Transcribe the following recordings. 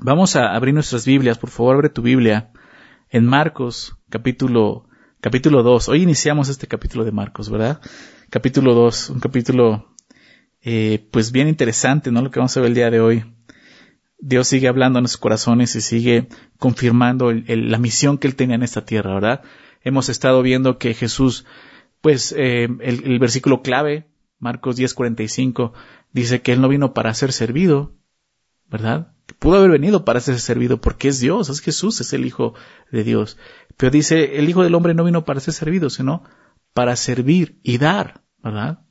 Vamos a abrir nuestras Biblias, por favor, abre tu Biblia en Marcos, capítulo, capítulo 2. Hoy iniciamos este capítulo de Marcos, ¿verdad? Capítulo 2, un capítulo, eh, pues bien interesante, ¿no? Lo que vamos a ver el día de hoy. Dios sigue hablando en nuestros corazones y sigue confirmando la misión que Él tenía en esta tierra, ¿verdad? Hemos estado viendo que Jesús, pues eh, el, el, versículo clave, Marcos 10:45, dice que Él no vino para ser servido, ¿verdad? Pudo haber venido para ser servido porque es Dios, es Jesús, es el Hijo de Dios. Pero dice, el Hijo del Hombre no vino para ser servido, sino para servir y dar, ¿verdad?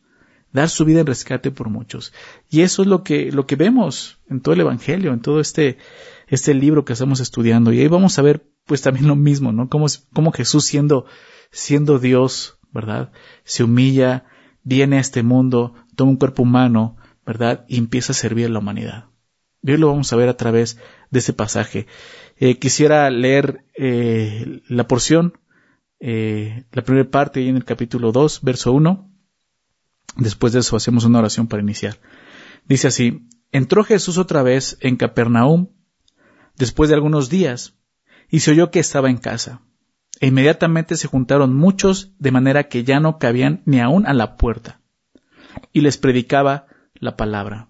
Dar su vida en rescate por muchos. Y eso es lo que, lo que vemos en todo el Evangelio, en todo este, este libro que estamos estudiando. Y ahí vamos a ver, pues también lo mismo, ¿no? Cómo, cómo Jesús siendo, siendo Dios, ¿verdad? Se humilla, viene a este mundo, toma un cuerpo humano, ¿verdad? Y empieza a servir a la humanidad. Y hoy lo vamos a ver a través de este pasaje. Eh, quisiera leer eh, la porción, eh, la primera parte ahí en el capítulo 2, verso 1. Después de eso hacemos una oración para iniciar. Dice así, entró Jesús otra vez en Capernaum después de algunos días y se oyó que estaba en casa. E inmediatamente se juntaron muchos de manera que ya no cabían ni aún a la puerta. Y les predicaba la palabra.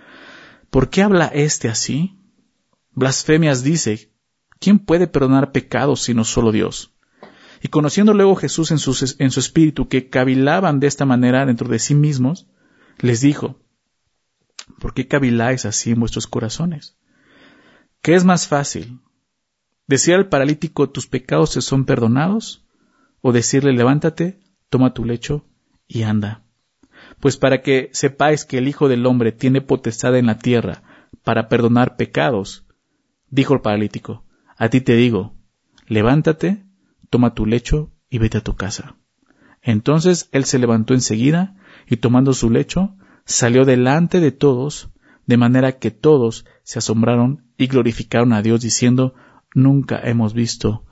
¿Por qué habla éste así? Blasfemias dice, ¿quién puede perdonar pecados sino solo Dios? Y conociendo luego Jesús en su, en su espíritu que cavilaban de esta manera dentro de sí mismos, les dijo, ¿por qué caviláis así en vuestros corazones? ¿Qué es más fácil? ¿Decir al paralítico tus pecados te son perdonados? ¿O decirle levántate, toma tu lecho y anda? Pues para que sepáis que el Hijo del Hombre tiene potestad en la tierra para perdonar pecados, dijo el paralítico, a ti te digo, levántate, toma tu lecho y vete a tu casa. Entonces él se levantó enseguida y tomando su lecho, salió delante de todos, de manera que todos se asombraron y glorificaron a Dios diciendo, nunca hemos visto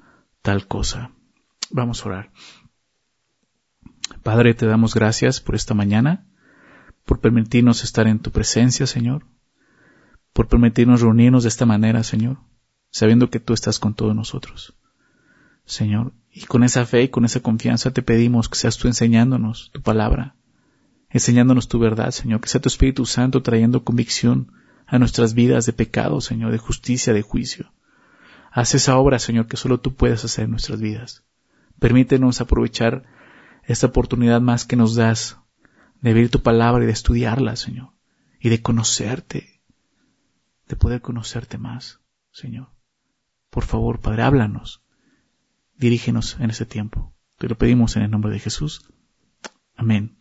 tal cosa. Vamos a orar. Padre, te damos gracias por esta mañana, por permitirnos estar en tu presencia, Señor, por permitirnos reunirnos de esta manera, Señor, sabiendo que tú estás con todos nosotros. Señor, y con esa fe y con esa confianza te pedimos que seas tú enseñándonos tu palabra, enseñándonos tu verdad, Señor, que sea tu Espíritu Santo trayendo convicción a nuestras vidas de pecado, Señor, de justicia, de juicio. Haz esa obra, Señor, que solo tú puedes hacer en nuestras vidas. Permítenos aprovechar esta oportunidad más que nos das de ver tu palabra y de estudiarla, Señor, y de conocerte, de poder conocerte más, Señor. Por favor, Padre, háblanos, dirígenos en este tiempo. Te lo pedimos en el nombre de Jesús. Amén.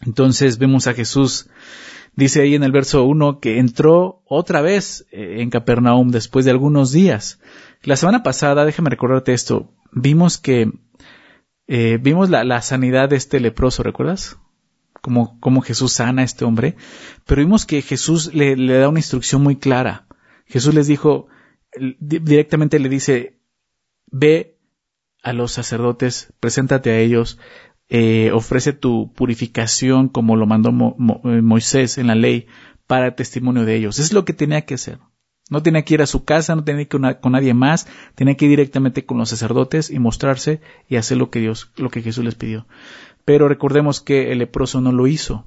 Entonces vemos a Jesús, dice ahí en el verso 1, que entró otra vez eh, en Capernaum después de algunos días. La semana pasada, déjame recordarte esto, vimos que eh, vimos la, sanidad de este leproso, ¿recuerdas? Como, como Jesús sana a este hombre. Pero vimos que Jesús le, da una instrucción muy clara. Jesús les dijo, directamente le dice, ve a los sacerdotes, preséntate a ellos, eh, ofrece tu purificación como lo mandó eh, Moisés en la ley para testimonio de ellos. Es lo que tenía que hacer. No tenía que ir a su casa, no tenía que ir con nadie más, tenía que ir directamente con los sacerdotes y mostrarse y hacer lo que Dios, lo que Jesús les pidió. Pero recordemos que el leproso no lo hizo,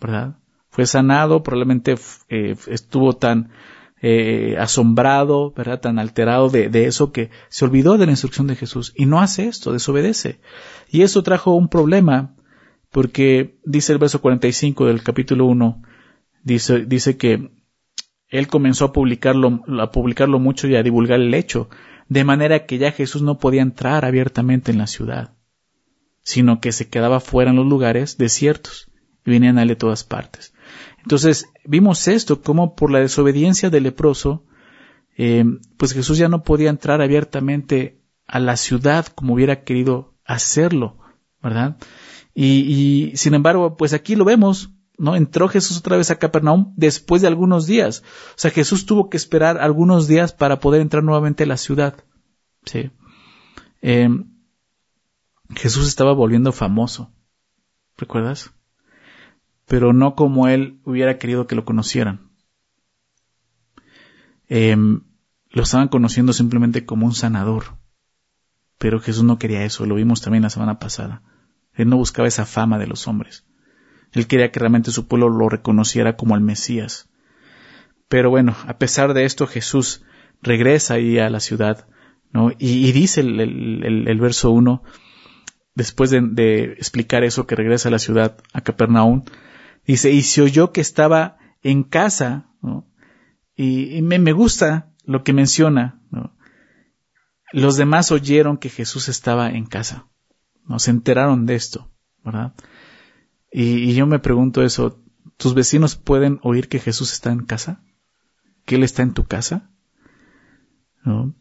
¿verdad? Fue sanado, probablemente eh, estuvo tan eh, asombrado, ¿verdad? Tan alterado de, de, eso que se olvidó de la instrucción de Jesús y no hace esto, desobedece. Y eso trajo un problema porque dice el verso 45 del capítulo 1, dice, dice que él comenzó a publicarlo, a publicarlo mucho y a divulgar el hecho, de manera que ya Jesús no podía entrar abiertamente en la ciudad, sino que se quedaba fuera en los lugares desiertos y venían a él de todas partes. Entonces, vimos esto, como por la desobediencia del leproso, eh, pues Jesús ya no podía entrar abiertamente a la ciudad como hubiera querido hacerlo, ¿verdad? Y, y, sin embargo, pues aquí lo vemos, ¿no? Entró Jesús otra vez a Capernaum después de algunos días. O sea, Jesús tuvo que esperar algunos días para poder entrar nuevamente a la ciudad. Sí. Eh, Jesús estaba volviendo famoso. ¿Recuerdas? Pero no como él hubiera querido que lo conocieran. Eh, lo estaban conociendo simplemente como un sanador. Pero Jesús no quería eso, lo vimos también la semana pasada. Él no buscaba esa fama de los hombres. Él quería que realmente su pueblo lo reconociera como el Mesías. Pero bueno, a pesar de esto, Jesús regresa ahí a la ciudad, ¿no? Y, dice el, verso 1, después de, explicar eso, que regresa a la ciudad, a Capernaum, dice, y se oyó que estaba en casa, ¿no? Y, me, me, gusta lo que menciona. Los demás oyeron que Jesús estaba en casa. ¿no? Se enteraron de esto, ¿verdad? Y, yo me pregunto eso, ¿tus vecinos pueden oír que Jesús está en casa? ¿Que Él está en tu casa? ¿No?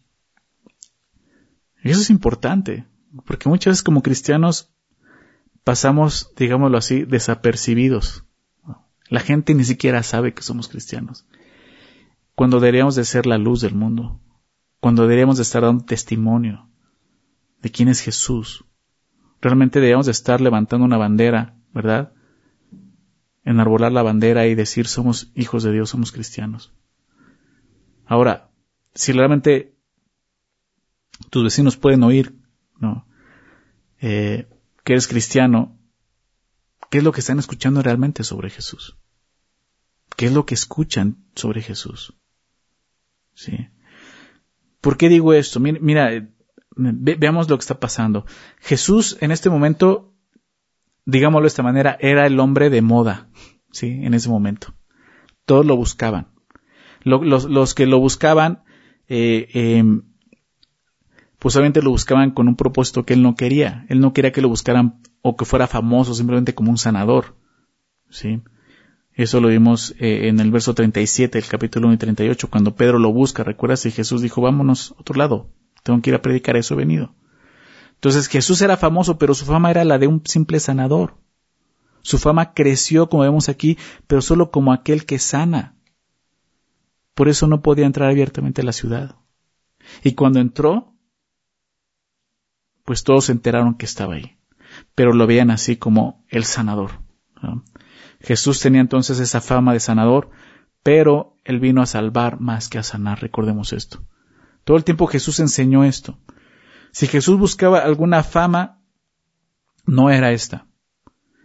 Eso es importante, porque muchas veces como cristianos pasamos, digámoslo así, desapercibidos. La gente ni siquiera sabe que somos cristianos. Cuando deberíamos de ser la luz del mundo cuando deberíamos de estar dando testimonio de quién es Jesús. Realmente deberíamos de estar levantando una bandera, ¿verdad? Enarbolar la bandera y decir somos hijos de Dios, somos cristianos. Ahora, si realmente tus vecinos pueden oír, ¿no? Eh, que eres cristiano, ¿qué es lo que están escuchando realmente sobre Jesús? ¿Qué es lo que escuchan sobre Jesús? Sí. ¿Por qué digo esto? Mira, veamos lo que está pasando. Jesús en este momento, digámoslo de esta manera, era el hombre de moda, ¿sí? En ese momento. Todos lo buscaban. Los, que lo buscaban, eh, em, pues obviamente lo buscaban con un propósito que él no quería. Él no quería que lo buscaran o que fuera famoso simplemente como un sanador, ¿sí? Eso lo vimos eh, en el verso 37, el capítulo 1 y 38, cuando Pedro lo busca. ¿Recuerdas? Y Jesús dijo, vámonos a otro lado. Tengo que ir a predicar eso he venido. Entonces Jesús era famoso, pero su fama era la de un simple sanador. Su fama creció, como vemos aquí, pero solo como aquel que sana. Por eso no podía entrar abiertamente a la ciudad. Y cuando entró, pues todos se enteraron que estaba ahí. Pero lo veían así como el sanador. Jesús tenía entonces esa fama de sanador, pero él vino a salvar más que a sanar, recordemos esto. Todo el tiempo Jesús enseñó esto. Si Jesús buscaba alguna fama, no era esta.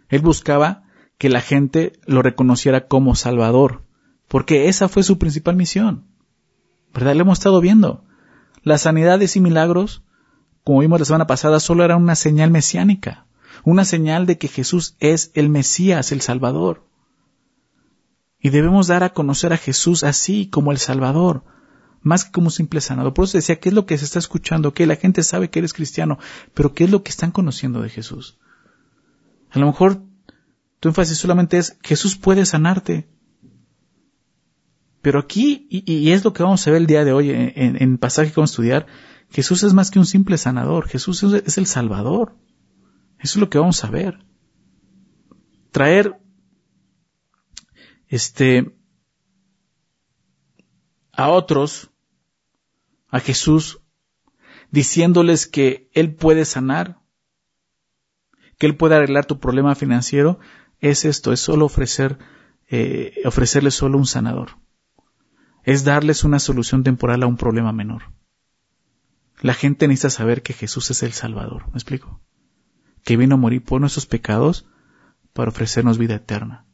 Él buscaba que la gente lo reconociera como Salvador, porque esa fue su principal misión. ¿Verdad? Lo hemos estado viendo. Las sanidades y milagros, como vimos la semana pasada, solo eran una señal mesiánica una señal de que Jesús es el Mesías, el Salvador. Y debemos dar a conocer a Jesús así como el Salvador, más que como un simple sanador. Por eso decía, ¿qué es lo que se está escuchando? Que la gente sabe que eres cristiano, pero ¿qué es lo que están conociendo de Jesús? A lo mejor tu énfasis solamente es, Jesús puede sanarte. Pero aquí, y, es lo que vamos a ver el día de hoy en, pasaje que vamos a estudiar, Jesús es más que un simple sanador, Jesús es el Salvador. Eso es lo que vamos a ver. Traer este a otros a Jesús diciéndoles que Él puede sanar, que Él puede arreglar tu problema financiero, es esto, es solo ofrecer, eh, ofrecerles solo un sanador. Es darles una solución temporal a un problema menor. La gente necesita saber que Jesús es el Salvador. ¿Me explico? que vino a morir por nuestros pecados para ofrecernos vida eterna.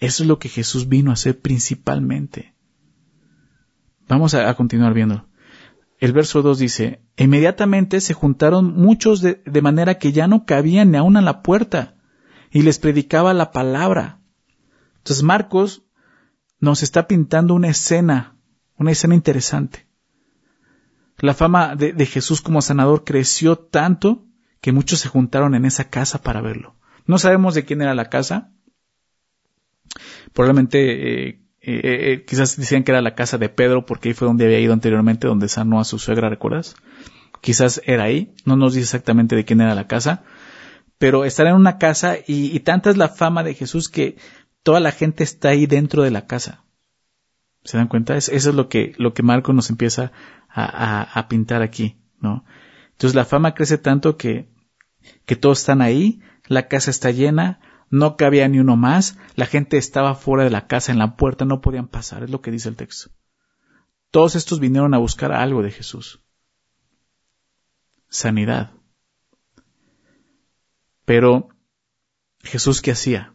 Eso es lo que Jesús vino a hacer principalmente. Vamos a, continuar viendo. El verso 2 dice, inmediatamente se juntaron muchos de, manera que ya no cabían ni aún a la puerta y les predicaba la palabra. Entonces Marcos nos está pintando una escena, una escena interesante. La fama de, de Jesús como sanador creció tanto que muchos se juntaron en esa casa para verlo. No sabemos de quién era la casa. Probablemente, eh, eh, quizás decían que era la casa de Pedro porque ahí fue donde había ido anteriormente, donde sanó a su suegra, ¿recuerdas? Quizás era ahí, no nos dice exactamente de quién era la casa, pero estar en una casa y, tanta es la fama de Jesús que toda la gente está ahí dentro de la casa. ¿Se dan cuenta? eso es lo que, lo que Marco nos empieza a, pintar aquí, ¿no? Entonces la fama crece tanto que, que todos están ahí, la casa está llena, no cabía ni uno más, la gente estaba fuera de la casa, en la puerta, no podían pasar, es lo que dice el texto. Todos estos vinieron a buscar algo de Jesús. Sanidad. Pero, Jesús, ¿qué hacía?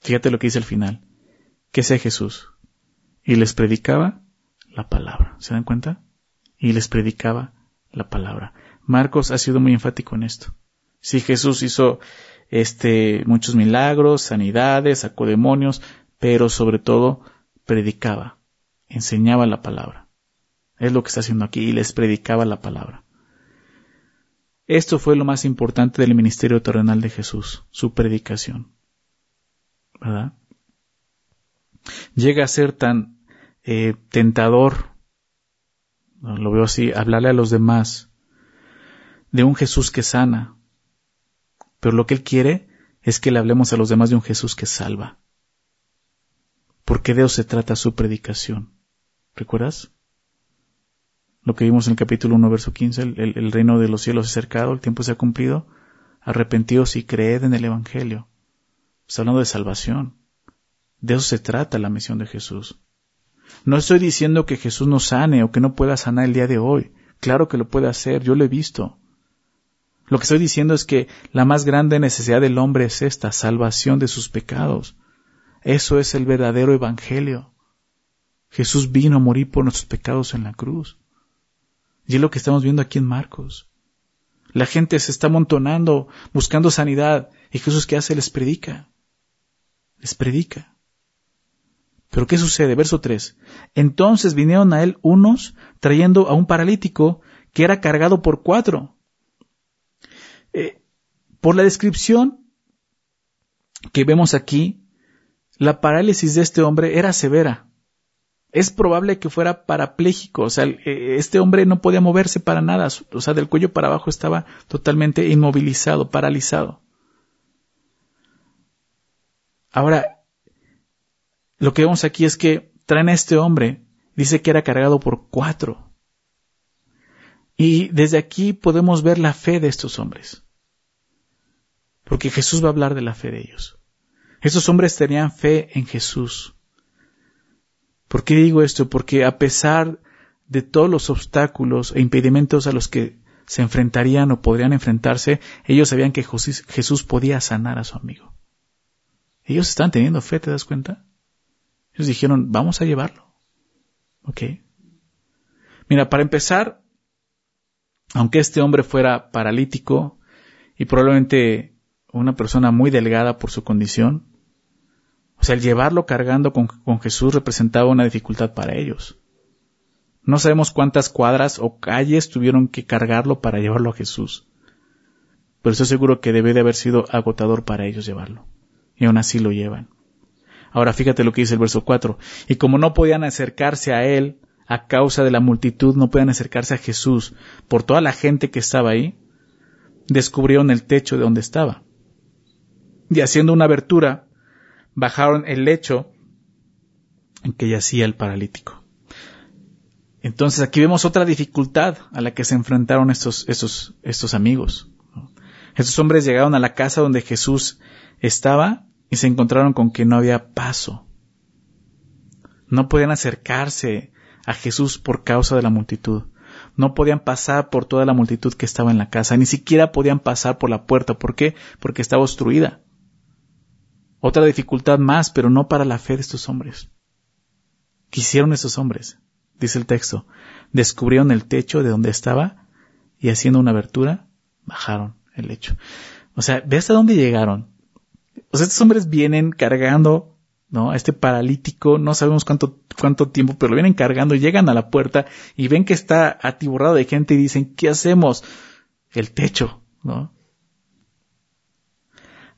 Fíjate lo que dice el final. ¿Qué hacía Jesús? Y les predicaba la palabra. ¿Se dan cuenta? Y les predicaba la palabra. Marcos ha sido muy enfático en esto. Sí, Jesús hizo este muchos milagros, sanidades, sacó demonios, pero sobre todo predicaba, enseñaba la palabra. Es lo que está haciendo aquí y les predicaba la palabra. Esto fue lo más importante del ministerio terrenal de Jesús, su predicación. ¿Verdad? Llega a ser tan eh, tentador, lo veo así, hablarle a los demás de un Jesús que sana. Pero lo que Él quiere es que le hablemos a los demás de un Jesús que salva. Porque de eso se trata su predicación. ¿Recuerdas? Lo que vimos en el capítulo 1, verso 15, el, reino de los cielos es cercado, el tiempo se ha cumplido. Arrepentidos y creed en el Evangelio. Está hablando de salvación. De eso se trata la misión de Jesús. No estoy diciendo que Jesús no sane o que no pueda sanar el día de hoy. Claro que lo puede hacer, yo lo he visto. Lo que estoy diciendo es que la más grande necesidad del hombre es esta, salvación de sus pecados. Eso es el verdadero evangelio. Jesús vino a morir por nuestros pecados en la cruz. Y es lo que estamos viendo aquí en Marcos. La gente se está amontonando, buscando sanidad, y Jesús ¿qué hace? Les predica. Les predica. Pero ¿qué sucede? Verso 3. Entonces vinieron a él unos trayendo a un paralítico que era cargado por cuatro. Eh, por la descripción que vemos aquí, la parálisis de este hombre era severa. Es probable que fuera parapléjico, o sea, eh, este hombre no podía moverse para nada, o sea, del cuello para abajo estaba totalmente inmovilizado, paralizado. Ahora, lo que vemos aquí es que traen a este hombre, dice que era cargado por cuatro. Y desde aquí podemos ver la fe de estos hombres. Porque Jesús va a hablar de la fe de ellos. Estos hombres tenían fe en Jesús. ¿Por qué digo esto? Porque a pesar de todos los obstáculos e impedimentos a los que se enfrentarían o podrían enfrentarse, ellos sabían que Jesús podía sanar a su amigo. Ellos están teniendo fe, ¿te das cuenta? Ellos dijeron, vamos a llevarlo. ¿Ok? Mira, para empezar, aunque este hombre fuera paralítico y probablemente una persona muy delgada por su condición, o sea, el llevarlo cargando con, Jesús representaba una dificultad para ellos. No sabemos cuántas cuadras o calles tuvieron que cargarlo para llevarlo a Jesús. Pero estoy seguro que debe de haber sido agotador para ellos llevarlo. Y aún así lo llevan. Ahora fíjate lo que dice el verso 4. Y como no podían acercarse a él a causa de la multitud, no podían acercarse a Jesús por toda la gente que estaba ahí, descubrieron el techo de donde estaba. Y haciendo una abertura, bajaron el lecho en que yacía el paralítico. Entonces aquí vemos otra dificultad a la que se enfrentaron estos, estos, estos amigos. Estos hombres llegaron a la casa donde Jesús estaba y se encontraron con que no había paso. No podían acercarse a Jesús por causa de la multitud. No podían pasar por toda la multitud que estaba en la casa, ni siquiera podían pasar por la puerta. ¿Por qué? Porque estaba obstruida. Otra dificultad más, pero no para la fe de estos hombres. Quisieron estos hombres, dice el texto, descubrieron el techo de donde estaba y haciendo una abertura, bajaron el lecho. O sea, ve hasta dónde llegaron. O sea, estos hombres vienen cargando, ¿no? A este paralítico, no sabemos cuánto, cuánto tiempo, pero lo vienen cargando, llegan a la puerta y ven que está atiborrado de gente y dicen, ¿qué hacemos? El techo, ¿no?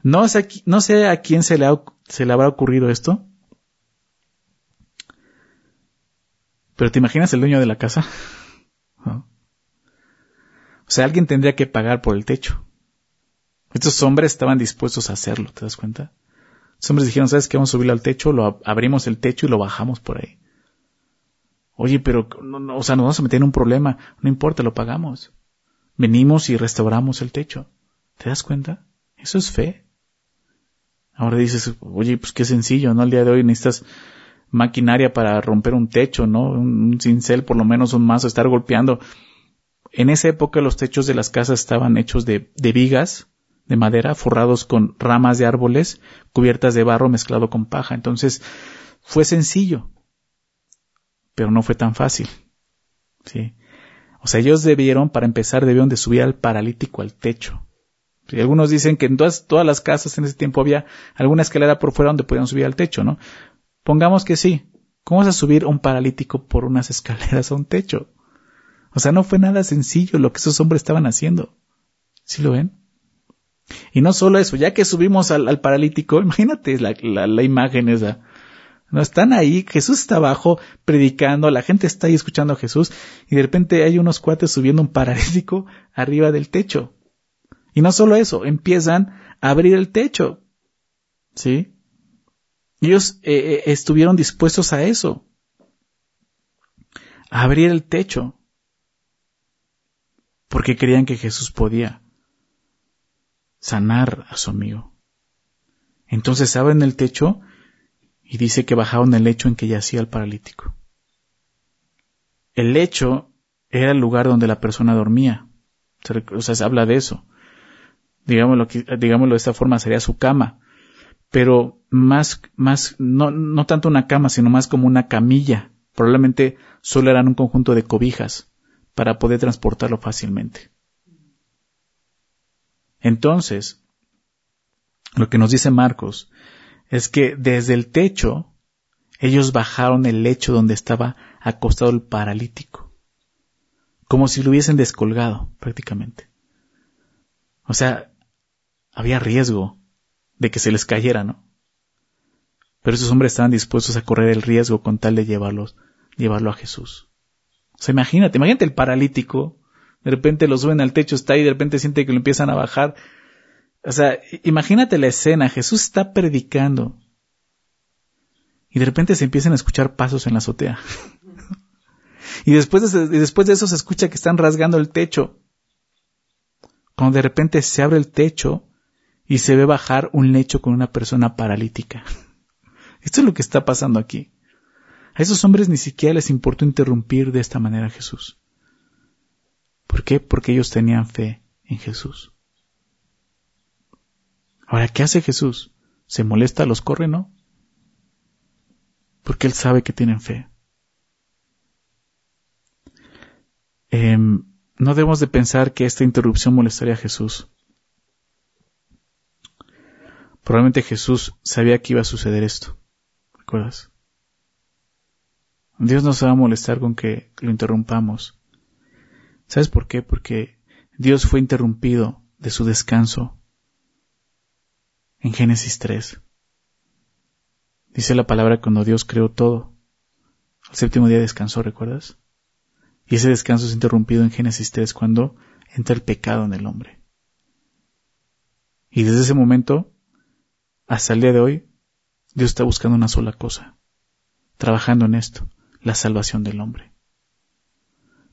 No sé, no sé a quién se le, ha, se le habrá ocurrido esto? Pero ¿te imaginas el dueño de la casa? O sea, alguien tendría que pagar por el techo. Estos hombres estaban dispuestos a hacerlo, ¿te das cuenta? Los hombres dijeron, ¿sabes qué? Vamos a subirlo al techo, lo abrimos el techo y lo bajamos por ahí. Oye, pero, no, o sea, nos vamos a meter en un problema. No importa, lo pagamos. Venimos y restauramos el techo. ¿Te das cuenta? Eso es fe. Ahora dices, oye, pues qué sencillo, ¿no? Al día de hoy necesitas maquinaria para romper un techo, ¿no? Un, cincel, por lo menos un mazo, estar golpeando. En esa época los techos de las casas estaban hechos de, de vigas, de madera, forrados con ramas de árboles, cubiertas de barro mezclado con paja. Entonces, fue sencillo, pero no fue tan fácil. ¿sí? O sea, ellos debieron, para empezar, debieron de subir al paralítico al techo. Y algunos dicen que en todas, todas las casas en ese tiempo había alguna escalera por fuera donde podían subir al techo, ¿no? Pongamos que sí. ¿Cómo vas a subir un paralítico por unas escaleras a un techo? O sea, no fue nada sencillo lo que esos hombres estaban haciendo. ¿Sí lo ven? Y no solo eso, ya que subimos al, paralítico, imagínate la, la, imagen esa. No están ahí, Jesús está abajo predicando, la gente está ahí escuchando a Jesús y de repente hay unos cuates subiendo un paralítico arriba del techo. Y no solo eso, empiezan a abrir el techo. ¿Sí? Ellos eh, eh, estuvieron dispuestos a eso. A abrir el techo. Porque creían que Jesús podía sanar a su amigo. Entonces abren el techo y dice que bajaron el lecho en que yacía el paralítico. El lecho era el lugar donde la persona dormía. O sea, se habla de eso. Digámoslo, digámoslo de esta forma, sería su cama. Pero más, más, no, no tanto una cama, sino más como una camilla. Probablemente solo eran un conjunto de cobijas para poder transportarlo fácilmente. Entonces, lo que nos dice Marcos es que desde el techo ellos bajaron el lecho donde estaba acostado el paralítico, como si lo hubiesen descolgado prácticamente. O sea, había riesgo de que se les cayera, ¿no? Pero esos hombres estaban dispuestos a correr el riesgo con tal de llevarlos, llevarlo a Jesús. O sea, imagínate, imagínate el paralítico de repente lo suben al techo, está ahí, de repente siente que lo empiezan a bajar. O sea, imagínate la escena, Jesús está predicando. Y de repente se empiezan a escuchar pasos en la azotea. y, después de, y después de eso se escucha que están rasgando el techo. Cuando de repente se abre el techo y se ve bajar un lecho con una persona paralítica. Esto es lo que está pasando aquí. A esos hombres ni siquiera les importó interrumpir de esta manera a Jesús. ¿Por qué? Porque ellos tenían fe en Jesús. Ahora, ¿qué hace Jesús? ¿Se molesta? ¿Los corre? No. Porque Él sabe que tienen fe. Em, no debemos de pensar que esta interrupción molestaría a Jesús. Probablemente Jesús sabía que iba a suceder esto. ¿Recuerdas? Dios no se va a molestar con que lo interrumpamos. ¿Sabes por qué? Porque Dios fue interrumpido de su descanso en Génesis 3. Dice la palabra cuando Dios creó todo. Al séptimo día descansó, ¿recuerdas? Y ese descanso es interrumpido en Génesis 3 cuando entra el pecado en el hombre. Y desde ese momento hasta el día de hoy, Dios está buscando una sola cosa, trabajando en esto, la salvación del hombre.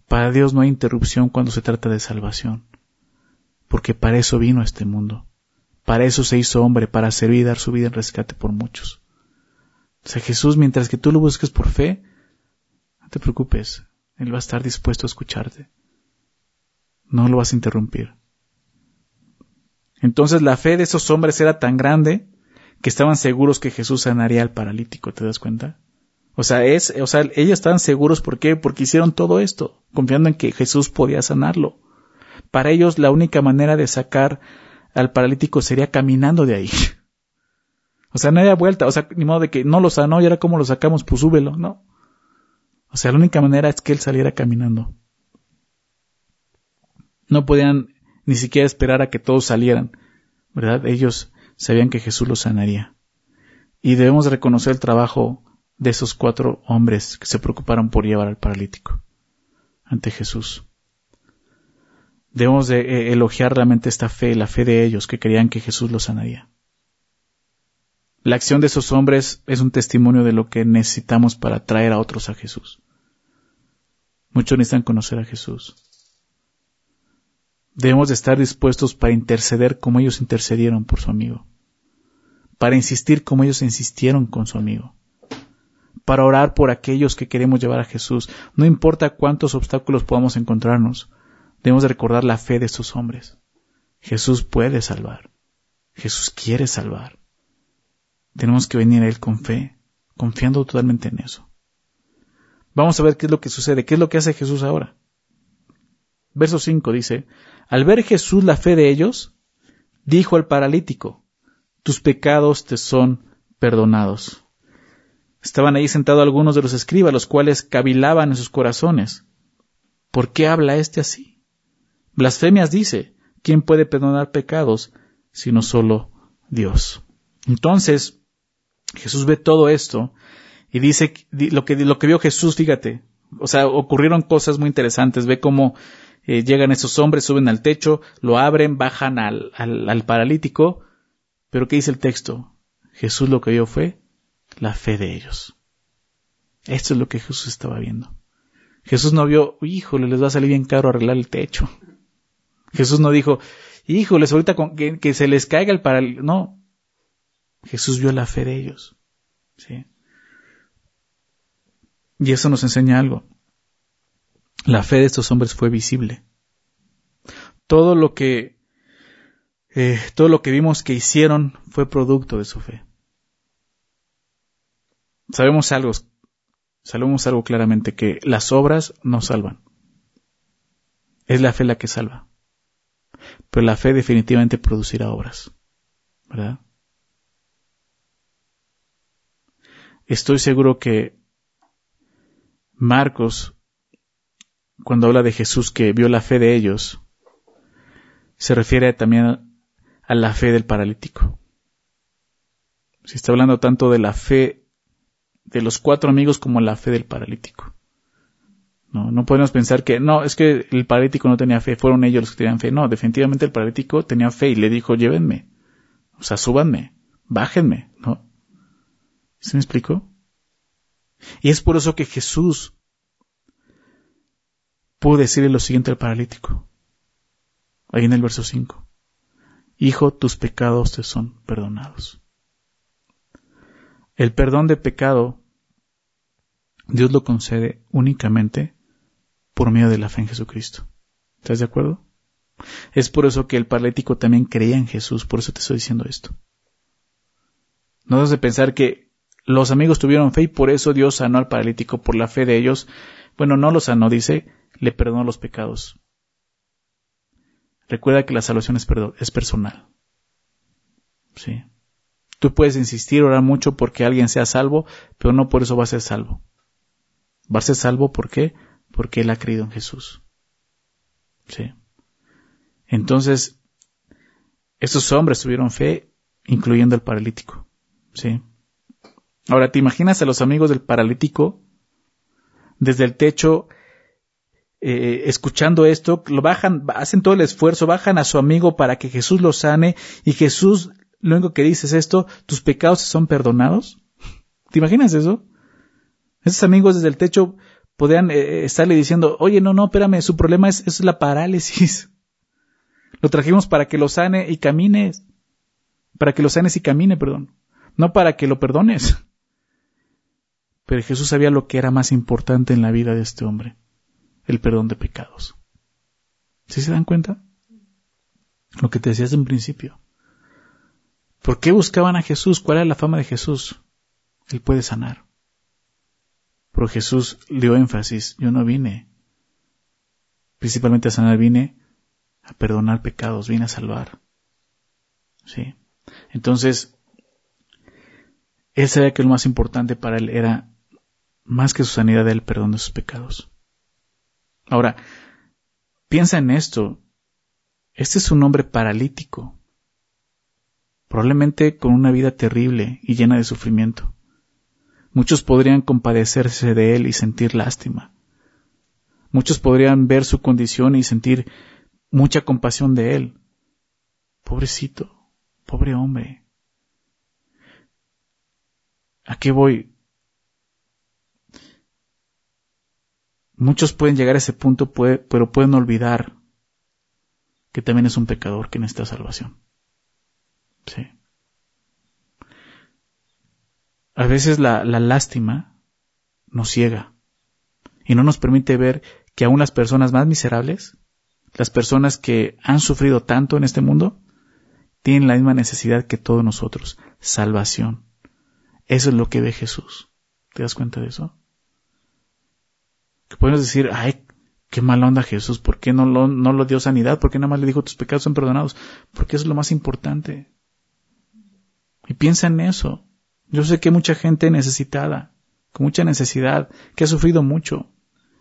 Para Dios no hay interrupción cuando se trata de salvación, porque para eso vino a este mundo. Para eso se hizo hombre, para servir y dar su vida en rescate por muchos. O sea, Jesús, mientras que tú lo busques por fe, no te preocupes, Él va a estar dispuesto a escucharte. No lo vas a interrumpir. Entonces la fe de esos hombres era tan grande que estaban seguros que Jesús sanaría al paralítico, ¿te das cuenta? O sea, es, o sea, ellos estaban seguros, ¿por qué? Porque hicieron todo esto, confiando en que Jesús podía sanarlo. Para ellos la única manera de sacar al paralítico sería caminando de ahí. O sea, no había vuelta, o sea, ni modo de que no lo sanó y ahora cómo lo sacamos, pues súbelo, ¿no? O sea, la única manera es que él saliera caminando. No podían ni siquiera esperar a que todos salieran, ¿verdad? Ellos sabían que Jesús los sanaría. Y debemos reconocer el trabajo de esos cuatro hombres que se preocuparon por llevar al paralítico ante Jesús. Debemos de eh, elogiar realmente esta fe, la fe de ellos que creían que Jesús los sanaría. La acción de esos hombres es un testimonio de lo que necesitamos para traer a otros a Jesús. Muchos necesitan conocer a Jesús. Debemos de estar dispuestos para interceder como ellos intercedieron por su amigo, para insistir como ellos insistieron con su amigo, para orar por aquellos que queremos llevar a Jesús. No importa cuántos obstáculos podamos encontrarnos, debemos de recordar la fe de estos hombres. Jesús puede salvar. Jesús quiere salvar. Tenemos que venir a Él con fe, confiando totalmente en eso. Vamos a ver qué es lo que sucede, qué es lo que hace Jesús ahora. Verso 5 dice, al ver Jesús la fe de ellos, dijo al paralítico, tus pecados te son perdonados. Estaban ahí sentados algunos de los escribas, los cuales cavilaban en sus corazones. ¿Por qué habla éste así? Blasfemias dice, ¿quién puede perdonar pecados sino solo Dios? Entonces, Jesús ve todo esto y dice lo que, lo que vio Jesús, fíjate, o sea, ocurrieron cosas muy interesantes, ve cómo eh, llegan esos hombres, suben al techo, lo abren, bajan al, al, al paralítico, pero ¿qué dice el texto? Jesús lo que vio fue la fe de ellos. Esto es lo que Jesús estaba viendo. Jesús no vio, híjole, les va a salir bien caro arreglar el techo. Jesús no dijo, híjoles, ahorita con, que, se les caiga el paralítico. No. Jesús vio la fe de ellos. ¿sí? Y eso nos enseña algo. La fe de estos hombres fue visible. Todo lo que, eh, todo lo que vimos que hicieron fue producto de su fe. Sabemos algo, sabemos algo claramente, que las obras no salvan. Es la fe la que salva. Pero la fe definitivamente producirá obras. ¿Verdad? Estoy seguro que Marcos, cuando habla de Jesús que vio la fe de ellos, se refiere también a la fe del paralítico. Si está hablando tanto de la fe de los cuatro amigos como la fe del paralítico. No, no podemos pensar que, no, es que el paralítico no tenía fe, fueron ellos los que tenían fe. No, definitivamente el paralítico tenía fe y le dijo, llévenme. O sea, súbanme, bájenme, ¿no? ¿Se me explicó? Y es por eso que Jesús pudo decirle lo siguiente al paralítico. Ahí en el verso 5. Hijo, tus pecados te son perdonados. El perdón de pecado Dios lo concede únicamente por medio de la fe en Jesucristo. ¿Estás de acuerdo? Es por eso que el paralítico también creía en Jesús, por eso te estoy diciendo esto. No debes de pensar que los amigos tuvieron fe y por eso Dios sanó al paralítico por la fe de ellos. Bueno, no lo sanó, dice, le perdonó los pecados. Recuerda que la salvación es, personal. Sí. Tú puedes insistir, orar mucho porque alguien sea salvo, pero no por eso va a ser salvo. Va a ser salvo ¿por qué? Porque él ha creído en Jesús. Sí. Entonces, estos hombres tuvieron fe, incluyendo el paralítico. Sí. Ahora, ¿te imaginas a los amigos del paralítico desde el techo eh, escuchando esto, lo bajan, hacen todo el esfuerzo, bajan a su amigo para que Jesús lo sane y Jesús lo único que dice es esto, tus pecados son perdonados. ¿Te imaginas eso? Esos amigos desde el techo podían eh, estarle diciendo, oye, no, no, espérame, su problema es, es la parálisis. Lo trajimos para que lo sane y camine, para que lo sanes y camine, perdón, no para que lo perdones. Pero Jesús sabía lo que era más importante en la vida de este hombre, el perdón de pecados. ¿Sí se dan cuenta? Lo que te decías en principio. ¿Por qué buscaban a Jesús? ¿Cuál era la fama de Jesús? Él puede sanar. Pero Jesús dio énfasis, yo no vine principalmente a sanar, vine a perdonar pecados, vine a salvar. ¿Sí? Entonces, él sabía que lo más importante para él era, más que su sanidad, el perdón de sus pecados. Ahora, piensa en esto. Este es un hombre paralítico. probablemente con una vida terrible y llena de sufrimiento. Muchos podrían compadecerse de él y sentir lástima. Muchos podrían ver su condición y sentir mucha compasión de él. Pobrecito, pobre hombre. ¿A qué voy? Muchos pueden llegar a ese punto, pero pueden olvidar que también es un pecador que necesita salvación. Sí. A veces la, lástima nos ciega y no nos permite ver que aún las personas más miserables, las personas que han sufrido tanto en este mundo, tienen la misma necesidad que todos nosotros, salvación. Eso es lo que ve Jesús. ¿Te das cuenta de eso? Que podemos decir, ay, qué mala onda Jesús, ¿por qué no lo, no dio sanidad? ¿Por qué nada más le dijo tus pecados son perdonados? Porque eso es lo más importante. Y piensa en eso. Yo sé que hay mucha gente necesitada, con mucha necesidad, que ha sufrido mucho,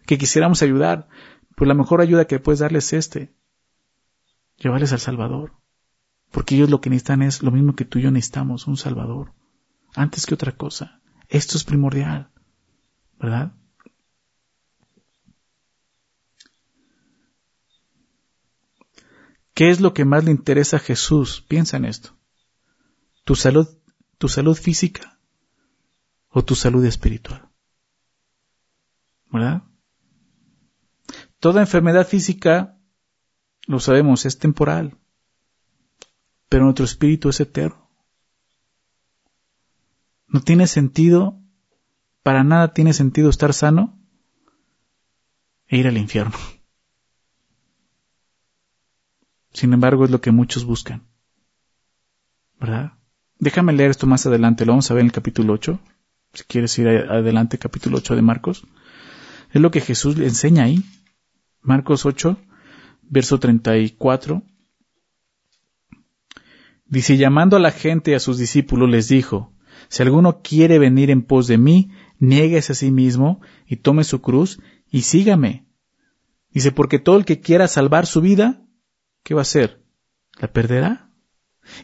que quisiéramos ayudar, pues la mejor ayuda que puedes darles es este, llevarles al Salvador. Porque ellos lo que necesitan es lo mismo que tú y yo necesitamos, un Salvador. Antes que otra cosa. Esto es primordial. ¿Verdad? ¿Qué es lo que más le interesa a Jesús? Piensa en esto. ¿Tu salud, tu salud física o tu salud espiritual? ¿Verdad? Toda enfermedad física, lo sabemos, es temporal, pero nuestro espíritu es eterno. No tiene sentido, para nada tiene sentido estar sano e ir al infierno. Sin embargo, es lo que muchos buscan. ¿Verdad? Déjame leer esto más adelante, lo vamos a ver en el capítulo 8. Si quieres ir adelante, capítulo 8 de Marcos. Es lo que Jesús le enseña ahí. Marcos 8, verso 34. Dice, llamando a la gente y a sus discípulos les dijo, si alguno quiere venir en pos de mí, nieguese a sí mismo y tome su cruz y sígame. Dice, porque todo el que quiera salvar su vida, ¿qué va a hacer? ¿La perderá?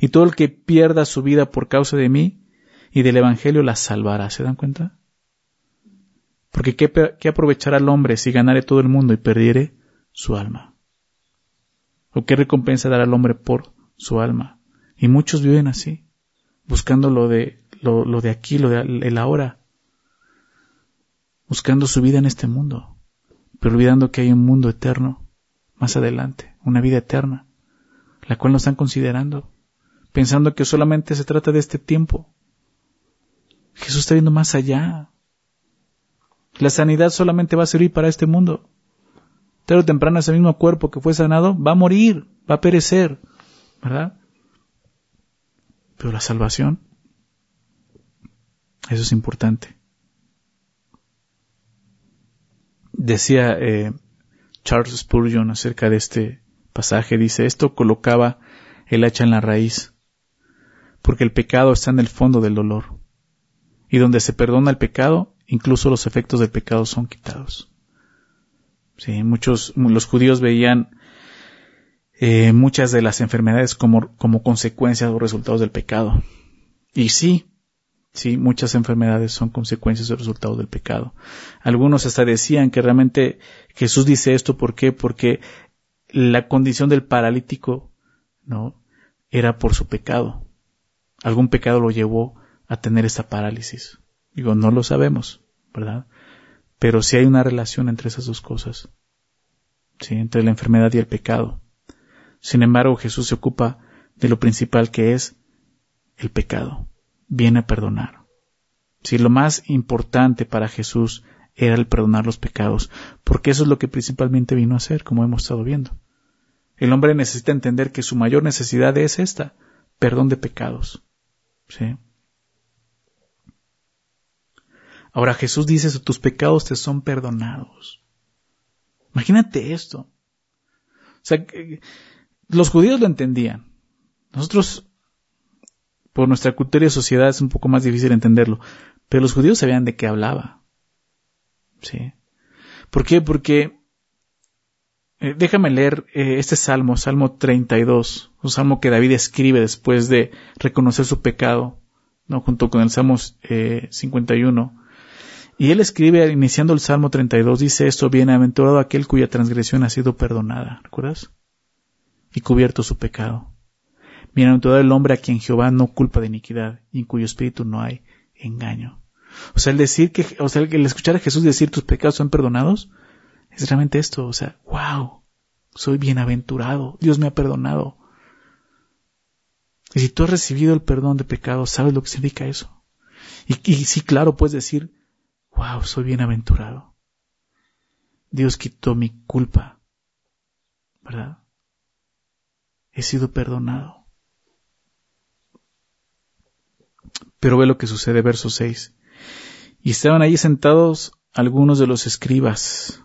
Y todo el que pierda su vida por causa de mí y del Evangelio la salvará. ¿Se dan cuenta? Porque ¿qué, qué aprovechará el hombre si ganare todo el mundo y perdiere su alma? ¿O qué recompensa dará al hombre por su alma? Y muchos viven así, buscando lo de, lo de aquí, lo de el ahora, buscando su vida en este mundo, pero olvidando que hay un mundo eterno más adelante, una vida eterna, la cual no están considerando, pensando que solamente se trata de este tiempo. Jesús está viendo más allá. La sanidad solamente va a servir para este mundo. Tarde o temprano ese mismo cuerpo que fue sanado va a morir, va a perecer, ¿verdad? Pero la salvación, eso es importante. Decía eh, Charles Spurgeon acerca de este pasaje, dice, esto colocaba el hacha en la raíz, porque el pecado está en el fondo del dolor, y donde se perdona el pecado, incluso los efectos del pecado son quitados. Sí, muchos, los judíos veían eh, muchas de las enfermedades como, como consecuencias o resultados del pecado. Y sí, Sí, muchas enfermedades son consecuencias o resultados del pecado. Algunos hasta decían que realmente Jesús dice esto, ¿por qué? Porque la condición del paralítico, ¿no? Era por su pecado. Algún pecado lo llevó a tener esta parálisis. Digo, no lo sabemos, ¿verdad? Pero sí hay una relación entre esas dos cosas. Sí, entre la enfermedad y el pecado. Sin embargo, Jesús se ocupa de lo principal que es el pecado viene a perdonar. Si lo más importante para Jesús era el perdonar los pecados, porque eso es lo que principalmente vino a hacer, como hemos estado viendo. El hombre necesita entender que su mayor necesidad es esta, perdón de pecados. ¿Sí? Ahora Jesús dice, tus pecados te son perdonados. Imagínate esto. O sea, los judíos lo entendían. Nosotros por nuestra cultura y sociedad es un poco más difícil entenderlo. Pero los judíos sabían de qué hablaba. ¿Sí? ¿Por qué? Porque Eh, déjame leer eh, este salmo, Salmo 32, un salmo que David escribe después de reconocer su pecado, ¿no? junto con el Salmo 51. Y él escribe, iniciando el Salmo 32, dice esto, bienaventurado aquel cuya transgresión ha sido perdonada, ¿recuerdas? Y cubierto su pecado. Bienaventurado el hombre a quien Jehová no culpa de iniquidad y en cuyo espíritu no hay engaño. O sea, el decir que, o sea, el escuchar a Jesús decir tus pecados son perdonados, es realmente esto, o sea, wow, soy bienaventurado, Dios me ha perdonado. Y si tú has recibido el perdón de pecados, ¿sabes lo que significa eso? Y, y sí, claro, puedes decir, wow, soy bienaventurado. Dios quitó mi culpa, ¿verdad? He sido perdonado. Pero ve lo que sucede, verso 6. Y estaban allí sentados algunos de los escribas.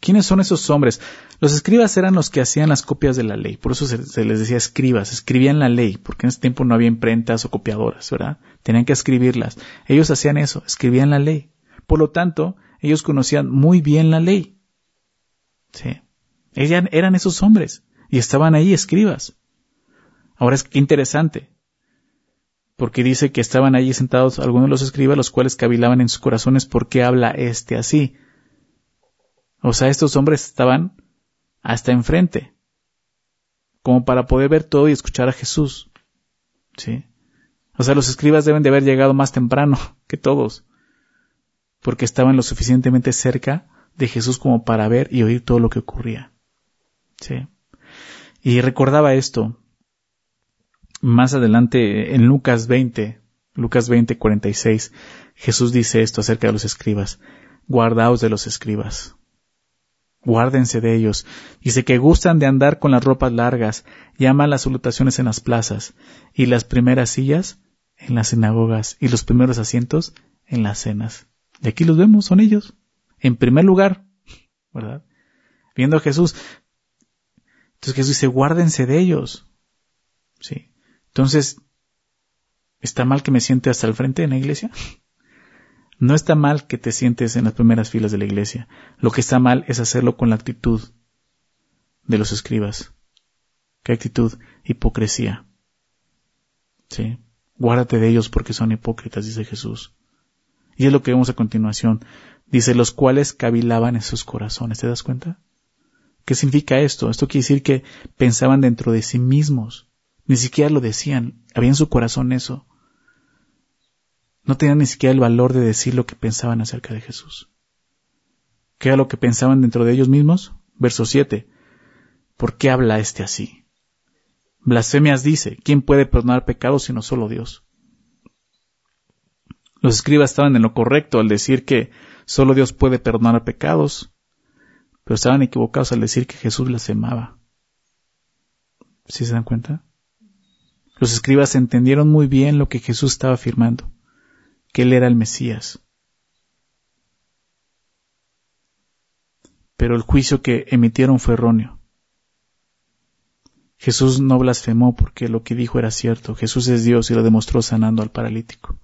¿Quiénes son esos hombres? Los escribas eran los que hacían las copias de la ley, por eso se, les decía escribas, escribían la ley, porque en ese tiempo no había imprentas o copiadoras, ¿verdad? Tenían que escribirlas. Ellos hacían eso, escribían la ley. Por lo tanto, ellos conocían muy bien la ley. Sí. Ellos eran esos hombres y estaban ahí escribas. Ahora es interesante porque dice que estaban allí sentados algunos de los escribas, los cuales cavilaban en sus corazones, ¿por qué habla este así? O sea, estos hombres estaban hasta enfrente, como para poder ver todo y escuchar a Jesús. ¿Sí? O sea, los escribas deben de haber llegado más temprano que todos, porque estaban lo suficientemente cerca de Jesús como para ver y oír todo lo que ocurría. ¿Sí? Y recordaba esto, más adelante en Lucas 20, Lucas 20, 46, Jesús dice esto acerca de los escribas. Guardaos de los escribas. Guárdense de ellos. Dice que gustan de andar con las ropas largas, llaman las salutaciones en las plazas, y las primeras sillas en las sinagogas, y los primeros asientos en las cenas. Y aquí los vemos, son ellos. En primer lugar, ¿verdad? Viendo a Jesús. Entonces Jesús dice, guárdense de ellos. Sí. Entonces, ¿está mal que me siente hasta el frente en la iglesia? No está mal que te sientes en las primeras filas de la iglesia. Lo que está mal es hacerlo con la actitud de los escribas. ¿Qué actitud? Hipocresía. Sí. Guárdate de ellos porque son hipócritas, dice Jesús. Y es lo que vemos a continuación. Dice, los cuales cavilaban en sus corazones. ¿Te das cuenta? ¿Qué significa esto? Esto quiere decir que pensaban dentro de sí mismos. Ni siquiera lo decían. Había en su corazón eso. No tenían ni siquiera el valor de decir lo que pensaban acerca de Jesús. ¿Qué era lo que pensaban dentro de ellos mismos? Verso 7. ¿Por qué habla este así? Blasfemias dice, ¿quién puede perdonar pecados sino solo Dios? Los escribas estaban en lo correcto al decir que solo Dios puede perdonar pecados, pero estaban equivocados al decir que Jesús blasfemaba. ¿Sí se dan cuenta? Los escribas entendieron muy bien lo que Jesús estaba afirmando, que Él era el Mesías. Pero el juicio que emitieron fue erróneo. Jesús no blasfemó porque lo que dijo era cierto. Jesús es Dios y lo demostró sanando al paralítico.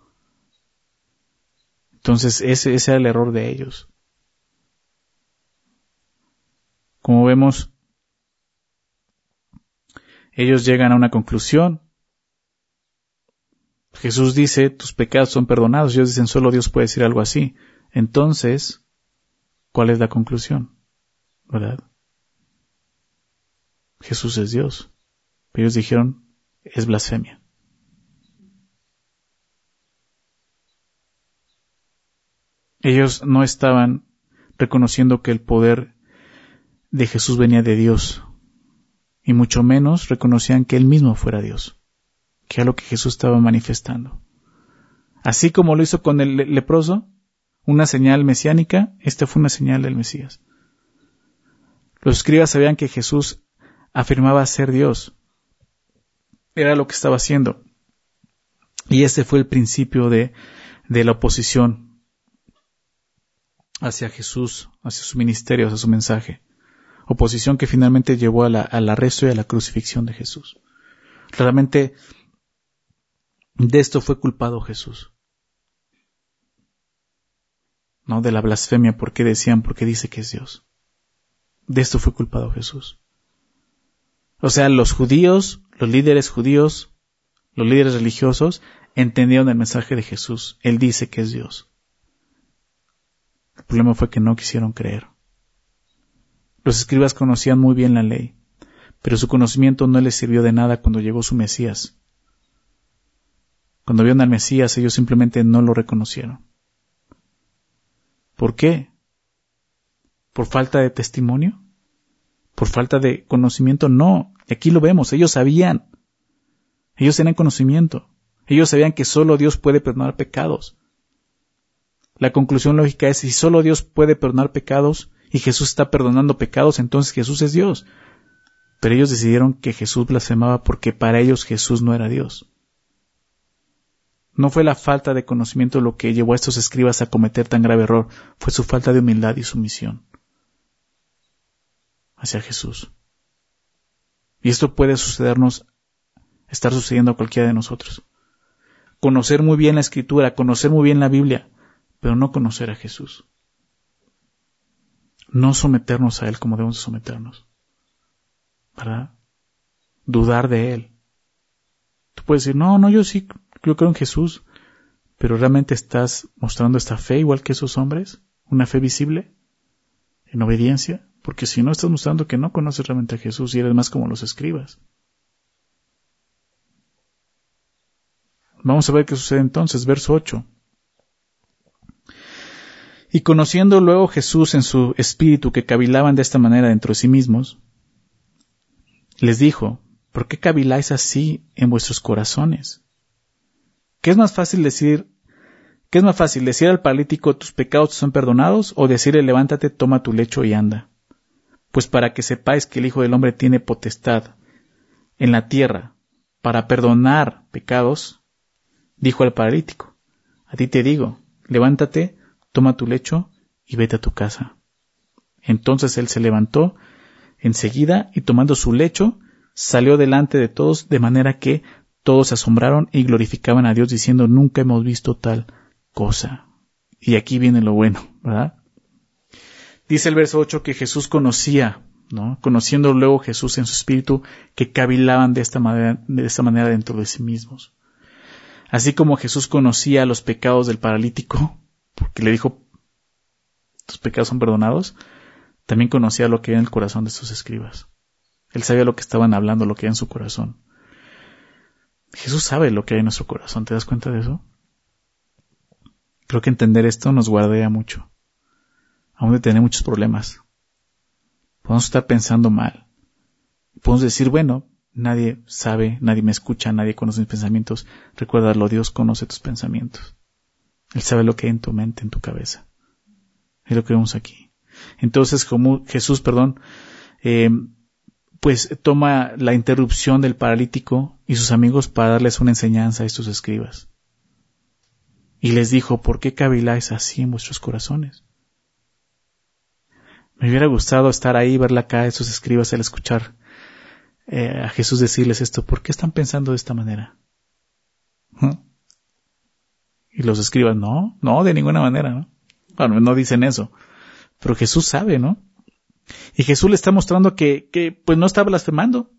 Entonces ese, ese era el error de ellos. Como vemos, ellos llegan a una conclusión Jesús dice, tus pecados son perdonados. Ellos dicen, solo Dios puede decir algo así. Entonces, ¿cuál es la conclusión? ¿Verdad? Jesús es Dios. ellos dijeron, es blasfemia. Ellos no estaban reconociendo que el poder de Jesús venía de Dios, y mucho menos reconocían que Él mismo fuera Dios que era lo que Jesús estaba manifestando. Así como lo hizo con el leproso, una señal mesiánica, esta fue una señal del Mesías. Los escribas sabían que Jesús afirmaba ser Dios. Era lo que estaba haciendo. Y ese fue el principio de, de la oposición hacia Jesús, hacia su ministerio, hacia su mensaje. Oposición que finalmente llevó al arresto y a la crucifixión de Jesús. Realmente de esto fue culpado Jesús. No de la blasfemia, porque decían, porque dice que es Dios. De esto fue culpado Jesús. O sea, los judíos, los líderes judíos, los líderes religiosos, entendieron el mensaje de Jesús. Él dice que es Dios. El problema fue que no quisieron creer. Los escribas conocían muy bien la ley, pero su conocimiento no les sirvió de nada cuando llegó su Mesías. Cuando vieron al Mesías, ellos simplemente no lo reconocieron. ¿Por qué? ¿Por falta de testimonio? ¿Por falta de conocimiento? No. Aquí lo vemos. Ellos sabían. Ellos tenían conocimiento. Ellos sabían que solo Dios puede perdonar pecados. La conclusión lógica es, si solo Dios puede perdonar pecados y Jesús está perdonando pecados, entonces Jesús es Dios. Pero ellos decidieron que Jesús blasfemaba porque para ellos Jesús no era Dios. No fue la falta de conocimiento lo que llevó a estos escribas a cometer tan grave error, fue su falta de humildad y sumisión hacia Jesús. Y esto puede sucedernos, estar sucediendo a cualquiera de nosotros. Conocer muy bien la escritura, conocer muy bien la Biblia, pero no conocer a Jesús. No someternos a Él como debemos someternos. Para dudar de Él. Tú puedes decir, no, no, yo sí, yo creo en Jesús, pero realmente estás mostrando esta fe igual que esos hombres, una fe visible, en obediencia, porque si no estás mostrando que no conoces realmente a Jesús y eres más como los escribas. Vamos a ver qué sucede entonces, verso 8. Y conociendo luego Jesús en su espíritu que cavilaban de esta manera dentro de sí mismos, les dijo, ¿por qué caviláis así en vuestros corazones? ¿Qué es más fácil decir, qué es más fácil decir al paralítico tus pecados son perdonados o decirle levántate, toma tu lecho y anda? Pues para que sepáis que el Hijo del Hombre tiene potestad en la tierra para perdonar pecados, dijo al paralítico, a ti te digo, levántate, toma tu lecho y vete a tu casa. Entonces él se levantó enseguida y tomando su lecho salió delante de todos de manera que todos se asombraron y glorificaban a Dios diciendo nunca hemos visto tal cosa. Y aquí viene lo bueno, ¿verdad? Dice el verso 8 que Jesús conocía, ¿no? Conociendo luego Jesús en su espíritu, que cavilaban de esta manera, dentro de sí mismos. Así como Jesús conocía los pecados del paralítico, porque le dijo, tus pecados son perdonados, también conocía lo que hay en el corazón de sus escribas. Él sabía lo que estaban hablando, lo que hay en su corazón. Jesús sabe lo que hay en nuestro corazón, ¿te das cuenta de eso? Creo que entender esto nos guardea mucho. Aún de tener muchos problemas. Podemos estar pensando mal. Podemos decir, bueno, nadie sabe, nadie me escucha, nadie conoce mis pensamientos. Recuérdalo, Dios conoce tus pensamientos. Él sabe lo que hay en tu mente, en tu cabeza. Es lo que vemos aquí. Entonces, como Jesús, perdón, eh, pues toma la interrupción del paralítico y sus amigos para darles una enseñanza a estos escribas. Y les dijo, ¿por qué caviláis así en vuestros corazones? Me hubiera gustado estar ahí, verla acá, esos escribas, al escuchar eh, a Jesús decirles esto. ¿Por qué están pensando de esta manera? ¿Mm? Y los escribas, no, no, de ninguna manera, ¿no? Bueno, no dicen eso. Pero Jesús sabe, ¿no? Y Jesús le está mostrando que, que pues no está blasfemando.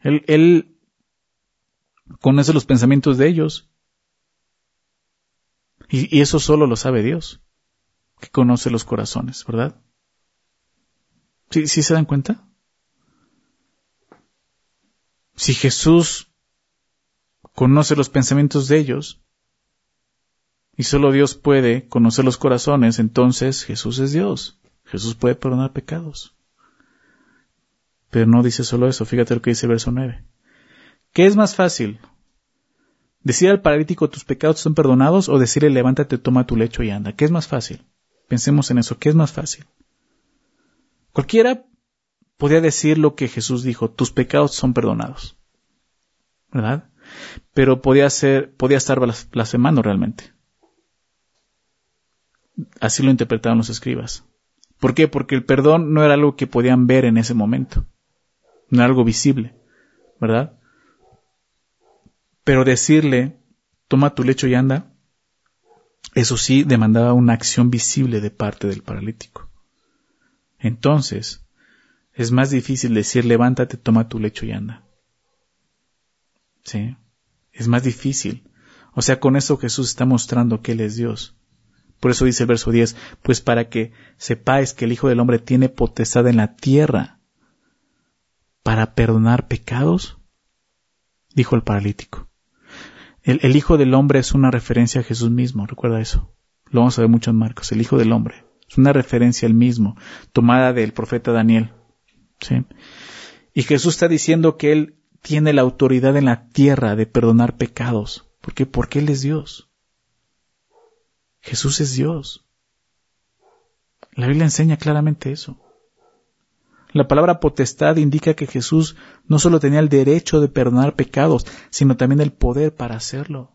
Él, él conoce los pensamientos de ellos. Y, y, eso solo lo sabe Dios, que conoce los corazones, ¿verdad? ¿Sí, ¿Sí se dan cuenta? Si Jesús conoce los pensamientos de ellos, y solo Dios puede conocer los corazones, entonces Jesús es Dios. Jesús puede perdonar pecados. Pero no dice solo eso, fíjate lo que dice el verso 9. ¿Qué es más fácil? ¿Decir al paralítico tus pecados son perdonados o decirle levántate, toma tu lecho y anda? ¿Qué es más fácil? Pensemos en eso, ¿qué es más fácil? Cualquiera podía decir lo que Jesús dijo, tus pecados son perdonados. ¿Verdad? Pero podía ser, podía estar blasfemando realmente. Así lo interpretaron los escribas. ¿Por qué? Porque el perdón no era algo que podían ver en ese momento. No era algo visible. ¿Verdad? Pero decirle, toma tu lecho y anda, eso sí demandaba una acción visible de parte del paralítico. entonces es más difícil decir levántate, toma tu lecho y anda. ¿Sí? Es más difícil. O sea, con eso Jesús está mostrando que Él es Dios. Por eso dice el verso 10, pues para que sepáis que el Hijo del Hombre tiene potestad en la tierra para perdonar pecados, dijo el paralítico. El, Hijo del Hombre es una referencia a Jesús mismo, recuerda eso. Lo vamos a ver mucho en Marcos, el Hijo del Hombre. Es una referencia al mismo, tomada del profeta Daniel. ¿sí? Y Jesús está diciendo que Él tiene la autoridad en la tierra de perdonar pecados. ¿Por qué? Porque Él es Dios. Jesús es Dios. La Biblia enseña claramente eso. La palabra potestad indica que Jesús no solo tenía el derecho de perdonar pecados, sino también el poder para hacerlo.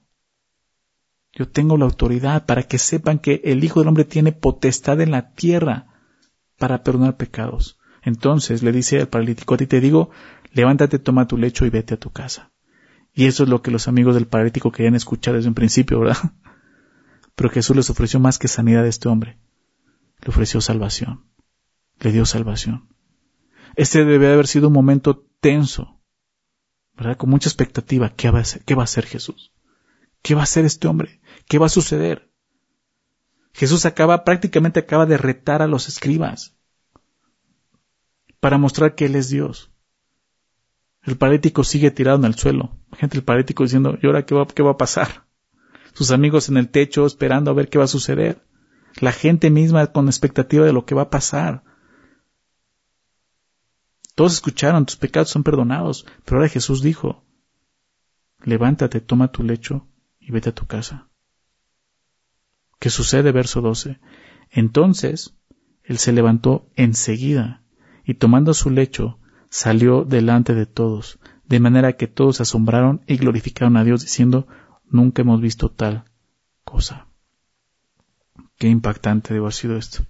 Yo tengo la autoridad para que sepan que el Hijo del Hombre tiene potestad en la tierra para perdonar pecados. Entonces le dice al paralítico, a ti te digo, levántate, toma tu lecho y vete a tu casa. Y eso es lo que los amigos del paralítico querían escuchar desde un principio, ¿verdad? Pero Jesús les ofreció más que sanidad a este hombre. Le ofreció salvación. Le dio salvación. Este debe haber sido un momento tenso, ¿verdad? Con mucha expectativa. ¿Qué va a hacer, ¿Qué va a hacer Jesús? ¿Qué va a hacer este hombre? ¿Qué va a suceder? Jesús acaba, prácticamente acaba de retar a los escribas para mostrar que Él es Dios. El paralítico sigue tirado en el suelo. Gente, el paralítico diciendo, ¿y ahora qué va, qué va a pasar? Sus amigos en el techo esperando a ver qué va a suceder. La gente misma con expectativa de lo que va a pasar. Todos escucharon, tus pecados son perdonados, pero ahora Jesús dijo, levántate, toma tu lecho y vete a tu casa. ¿Qué sucede? Verso 12. Entonces él se levantó enseguida y tomando su lecho salió delante de todos, de manera que todos se asombraron y glorificaron a Dios diciendo, nunca hemos visto tal cosa. Qué impactante debo haber sido esto.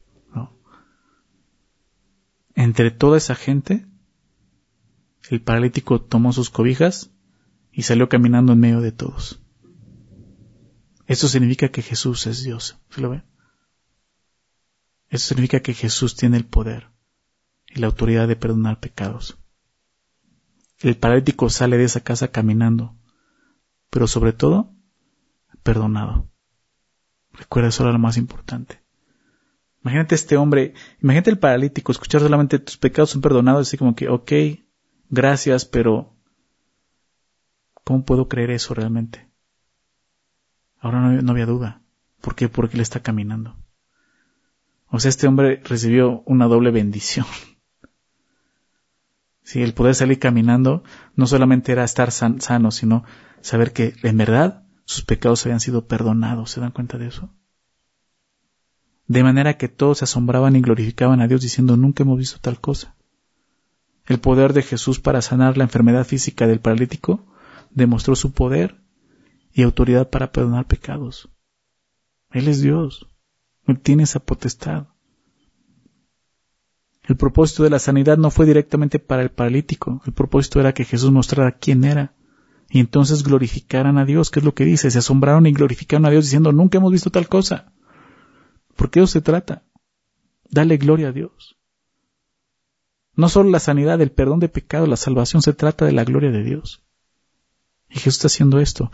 Entre toda esa gente, el paralítico tomó sus cobijas y salió caminando en medio de todos. Eso significa que Jesús es Dios. ¿Se lo ve? Eso significa que Jesús tiene el poder y la autoridad de perdonar pecados. El paralítico sale de esa casa caminando, pero sobre todo, perdonado. Recuerda, eso era lo más importante. Imagínate este hombre, imagínate el paralítico, escuchar solamente tus pecados son perdonados, así como que, ok, gracias, pero ¿cómo puedo creer eso realmente? Ahora no, había duda. ¿Por qué? Porque él está caminando. O sea, este hombre recibió una doble bendición. Sí, el poder salir caminando no solamente era estar sano, sino saber que en verdad sus pecados habían sido perdonados. ¿Se dan cuenta de eso? De manera que todos se asombraban y glorificaban a Dios diciendo nunca hemos visto tal cosa. El poder de Jesús para sanar la enfermedad física del paralítico demostró su poder y autoridad para perdonar pecados. Él es Dios. Él tiene esa potestad. El propósito de la sanidad no fue directamente para el paralítico. El propósito era que Jesús mostrara quién era. Y entonces glorificaran a Dios, que es lo que dice. Se asombraron y glorificaron a Dios diciendo, nunca hemos visto tal cosa. ¿Por qué eso se trata? Dale gloria a Dios. No solo la sanidad, el perdón de pecado, la salvación, se trata de la gloria de Dios. Y Jesús está haciendo esto.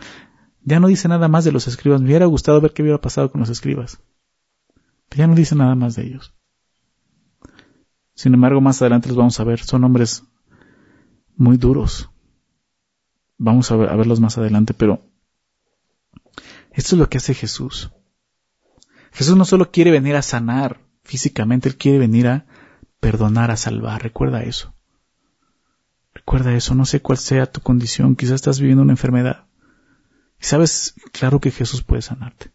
Ya no dice nada más de los escribas. Me hubiera gustado ver qué hubiera pasado con los escribas. Pero ya no dice nada más de ellos. Sin embargo, más adelante los vamos a ver. Son hombres muy duros. Vamos a, verlos más adelante, pero esto es lo que hace Jesús. Jesús no solo quiere venir a sanar físicamente, Él quiere venir a perdonar, a salvar. Recuerda eso. Recuerda eso. No sé cuál sea tu condición. Quizás estás viviendo una enfermedad. Y sabes, claro que Jesús puede sanarte.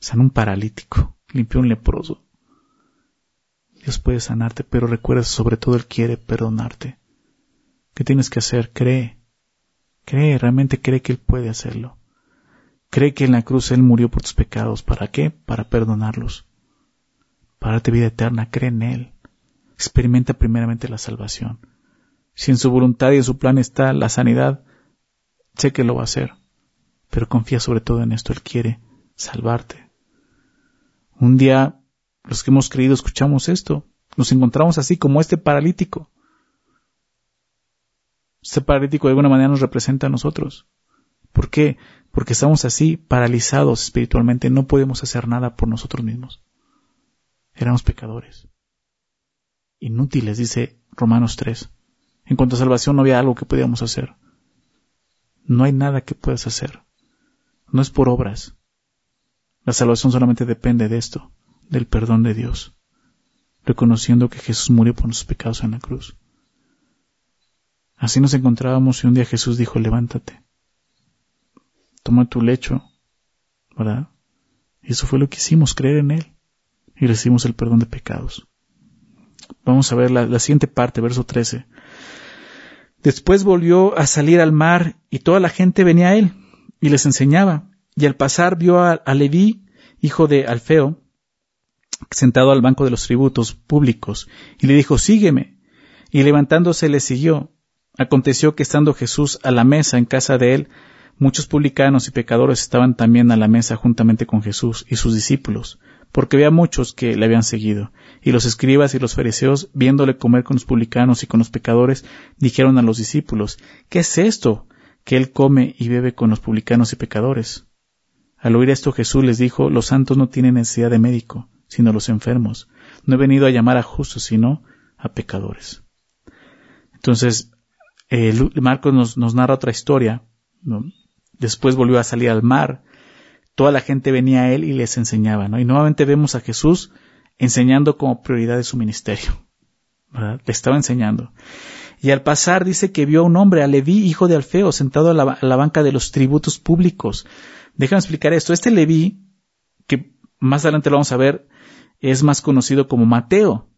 Sana un paralítico, limpió un leproso. Dios puede sanarte, pero recuerda, sobre todo Él quiere perdonarte. ¿Qué tienes que hacer? Cree. Cree, realmente cree que Él puede hacerlo. Cree que en la cruz Él murió por tus pecados. ¿Para qué? Para perdonarlos. Para darte vida eterna. Cree en Él. Experimenta primeramente la salvación. Si en su voluntad y en su plan está la sanidad, sé que lo va a hacer pero confía sobre todo en esto, Él quiere salvarte. Un día, los que hemos creído, escuchamos esto, Nos encontramos así como este paralítico. Este paralítico de alguna manera nos representa a nosotros. ¿Por qué? Porque estamos así paralizados espiritualmente, no podemos hacer nada por nosotros mismos. Éramos pecadores. Inútiles, dice Romanos 3. En cuanto a salvación no había algo que pudiéramos hacer. No hay nada que puedas hacer. No es por obras. La salvación solamente depende de esto, del perdón de Dios, reconociendo que Jesús murió por nuestros pecados en la cruz. Así nos encontrábamos y un día Jesús dijo, levántate, toma tu lecho, ¿verdad? Y eso fue lo que hicimos, creer en Él, y recibimos el perdón de pecados. Vamos a ver la, siguiente parte, verso 13. Después volvió a salir al mar y toda la gente venía a él y les enseñaba. Y al pasar vio a, a Leví, hijo de Alfeo, sentado al banco de los tributos públicos, y le dijo, sígueme. Y levantándose le siguió. Aconteció que estando Jesús a la mesa en casa de él, muchos publicanos y pecadores estaban también a la mesa juntamente con Jesús y sus discípulos, porque había muchos que le habían seguido. Y los escribas y los fariseos, viéndole comer con los publicanos y con los pecadores, dijeron a los discípulos, ¿qué es esto? que él come y bebe con los publicanos y pecadores. Al oír esto Jesús les dijo, los santos no tienen necesidad de médico, sino los enfermos. No he venido a llamar a justos, sino a pecadores. Entonces, Marcos nos, nos, narra otra historia. Después volvió a salir al mar. Toda la gente venía a él y les enseñaba. ¿no? Y nuevamente vemos a Jesús enseñando como prioridad de su ministerio. Le estaba enseñando. Y al pasar dice que vio a un hombre, a Leví, hijo de Alfeo, sentado a la, banca de los tributos públicos. Déjame explicar esto. Este Leví, que más adelante lo vamos a ver, es más conocido como Mateo.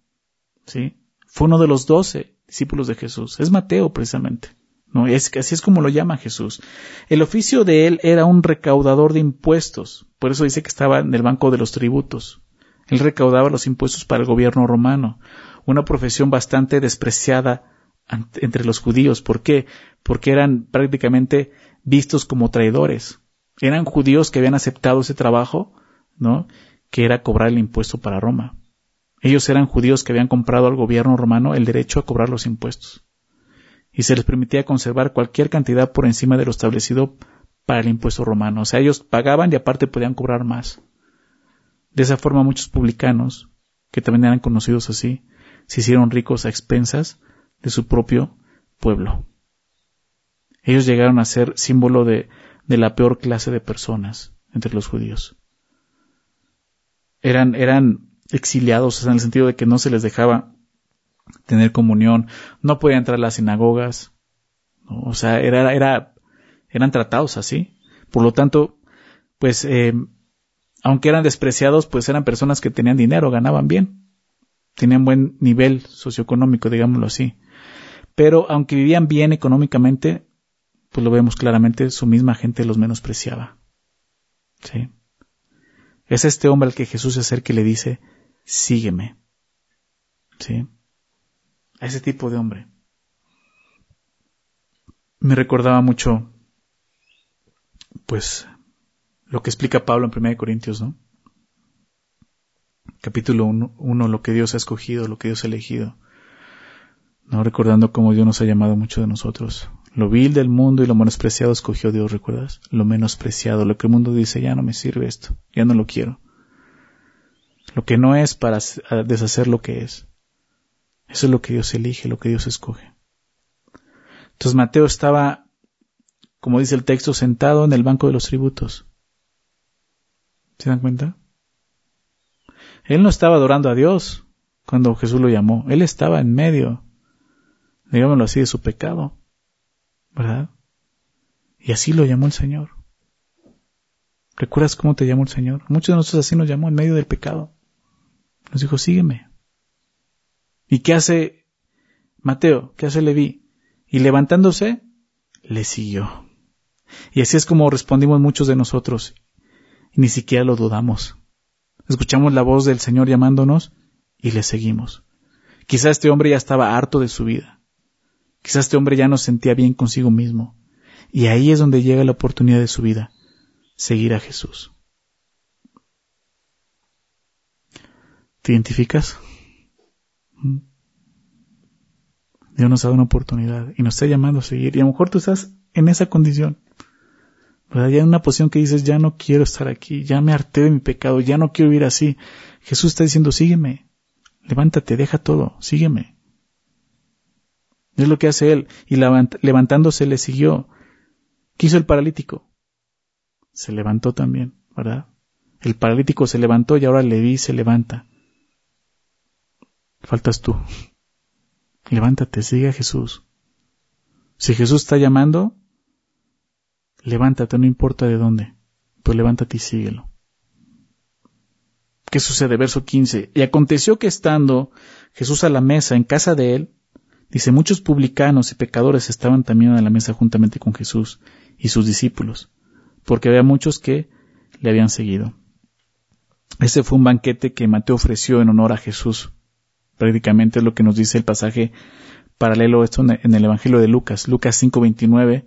¿sí? Fue uno de los doce discípulos de Jesús. Es Mateo precisamente. ¿no? Es, así es como lo llama Jesús. El oficio de él era un recaudador de impuestos. Por eso dice que estaba en el banco de los tributos. Él recaudaba los impuestos para el gobierno romano. Una profesión bastante despreciada entre los judíos. ¿Por qué? Porque eran prácticamente vistos como traidores. Eran judíos que habían aceptado ese trabajo, ¿no? Que era cobrar el impuesto para Roma. Ellos eran judíos que habían comprado al gobierno romano el derecho a cobrar los impuestos. Y se les permitía conservar cualquier cantidad por encima de lo establecido para el impuesto romano. O sea, ellos pagaban y aparte podían cobrar más. De esa forma muchos publicanos, que también eran conocidos así, se hicieron ricos a expensas de su propio pueblo. Ellos llegaron a ser símbolo de, de la peor clase de personas entre los judíos. Eran, eran exiliados en el sentido de que no se les dejaba tener comunión, no podían entrar a las sinagogas, o sea, era, era, eran tratados así. Por lo tanto, pues, eh, aunque eran despreciados, pues eran personas que tenían dinero, ganaban bien, tenían buen nivel socioeconómico, digámoslo así. Pero aunque vivían bien económicamente, pues lo vemos claramente, su misma gente los menospreciaba. ¿Sí? Es este hombre al que Jesús se acerca y le dice, sígueme. ¿Sí? A ese tipo de hombre. Me recordaba mucho, pues, lo que explica Pablo en 1 Corintios, ¿no? Capítulo 1, lo que Dios ha escogido, lo que Dios ha elegido. No recordando cómo Dios nos ha llamado mucho de nosotros. Lo vil del mundo y lo menospreciado escogió Dios, ¿recuerdas? Lo menospreciado, lo que el mundo dice, ya no me sirve esto, ya no lo quiero. Lo que no es para deshacer lo que es. Eso es lo que Dios elige, lo que Dios escoge. Entonces Mateo estaba, como dice el texto, sentado en el banco de los tributos. ¿Se dan cuenta? Él no estaba adorando a Dios cuando Jesús lo llamó. Él estaba en medio digámoslo así, de su pecado, ¿verdad? Y así lo llamó el Señor. ¿Recuerdas cómo te llamó el Señor? Muchos de nosotros así nos llamó en medio del pecado. Nos dijo, sígueme. ¿Y qué hace Mateo? ¿Qué hace Leví? Y levantándose, le siguió. Y así es como respondimos muchos de nosotros. Ni siquiera lo dudamos. Escuchamos la voz del Señor llamándonos y le seguimos. Quizá este hombre ya estaba harto de su vida. Quizás este hombre ya no sentía bien consigo mismo. Y ahí es donde llega la oportunidad de su vida, seguir a Jesús. ¿Te identificas? ¿Mm? Dios nos ha dado una oportunidad y nos está llamando a seguir. Y a lo mejor tú estás en esa condición. ¿verdad? Ya en una posición que dices, ya no quiero estar aquí, ya me harté de mi pecado, ya no quiero vivir así. Jesús está diciendo, sígueme, levántate, deja todo, sígueme. Es lo que hace él. Y levantándose le siguió. ¿Qué hizo el paralítico? Se levantó también, ¿verdad? El paralítico se levantó y ahora Leví se levanta. Faltas tú. Levántate, sigue a Jesús. Si Jesús está llamando, levántate, no importa de dónde, pues levántate y síguelo. ¿Qué sucede? Verso 15. Y aconteció que estando Jesús a la mesa en casa de él, dice, muchos publicanos y pecadores estaban también a la mesa juntamente con Jesús y sus discípulos, porque había muchos que le habían seguido. Ese fue un banquete que Mateo ofreció en honor a Jesús. Prácticamente es lo que nos dice el pasaje paralelo a esto en el Evangelio de Lucas, Lucas 5:29.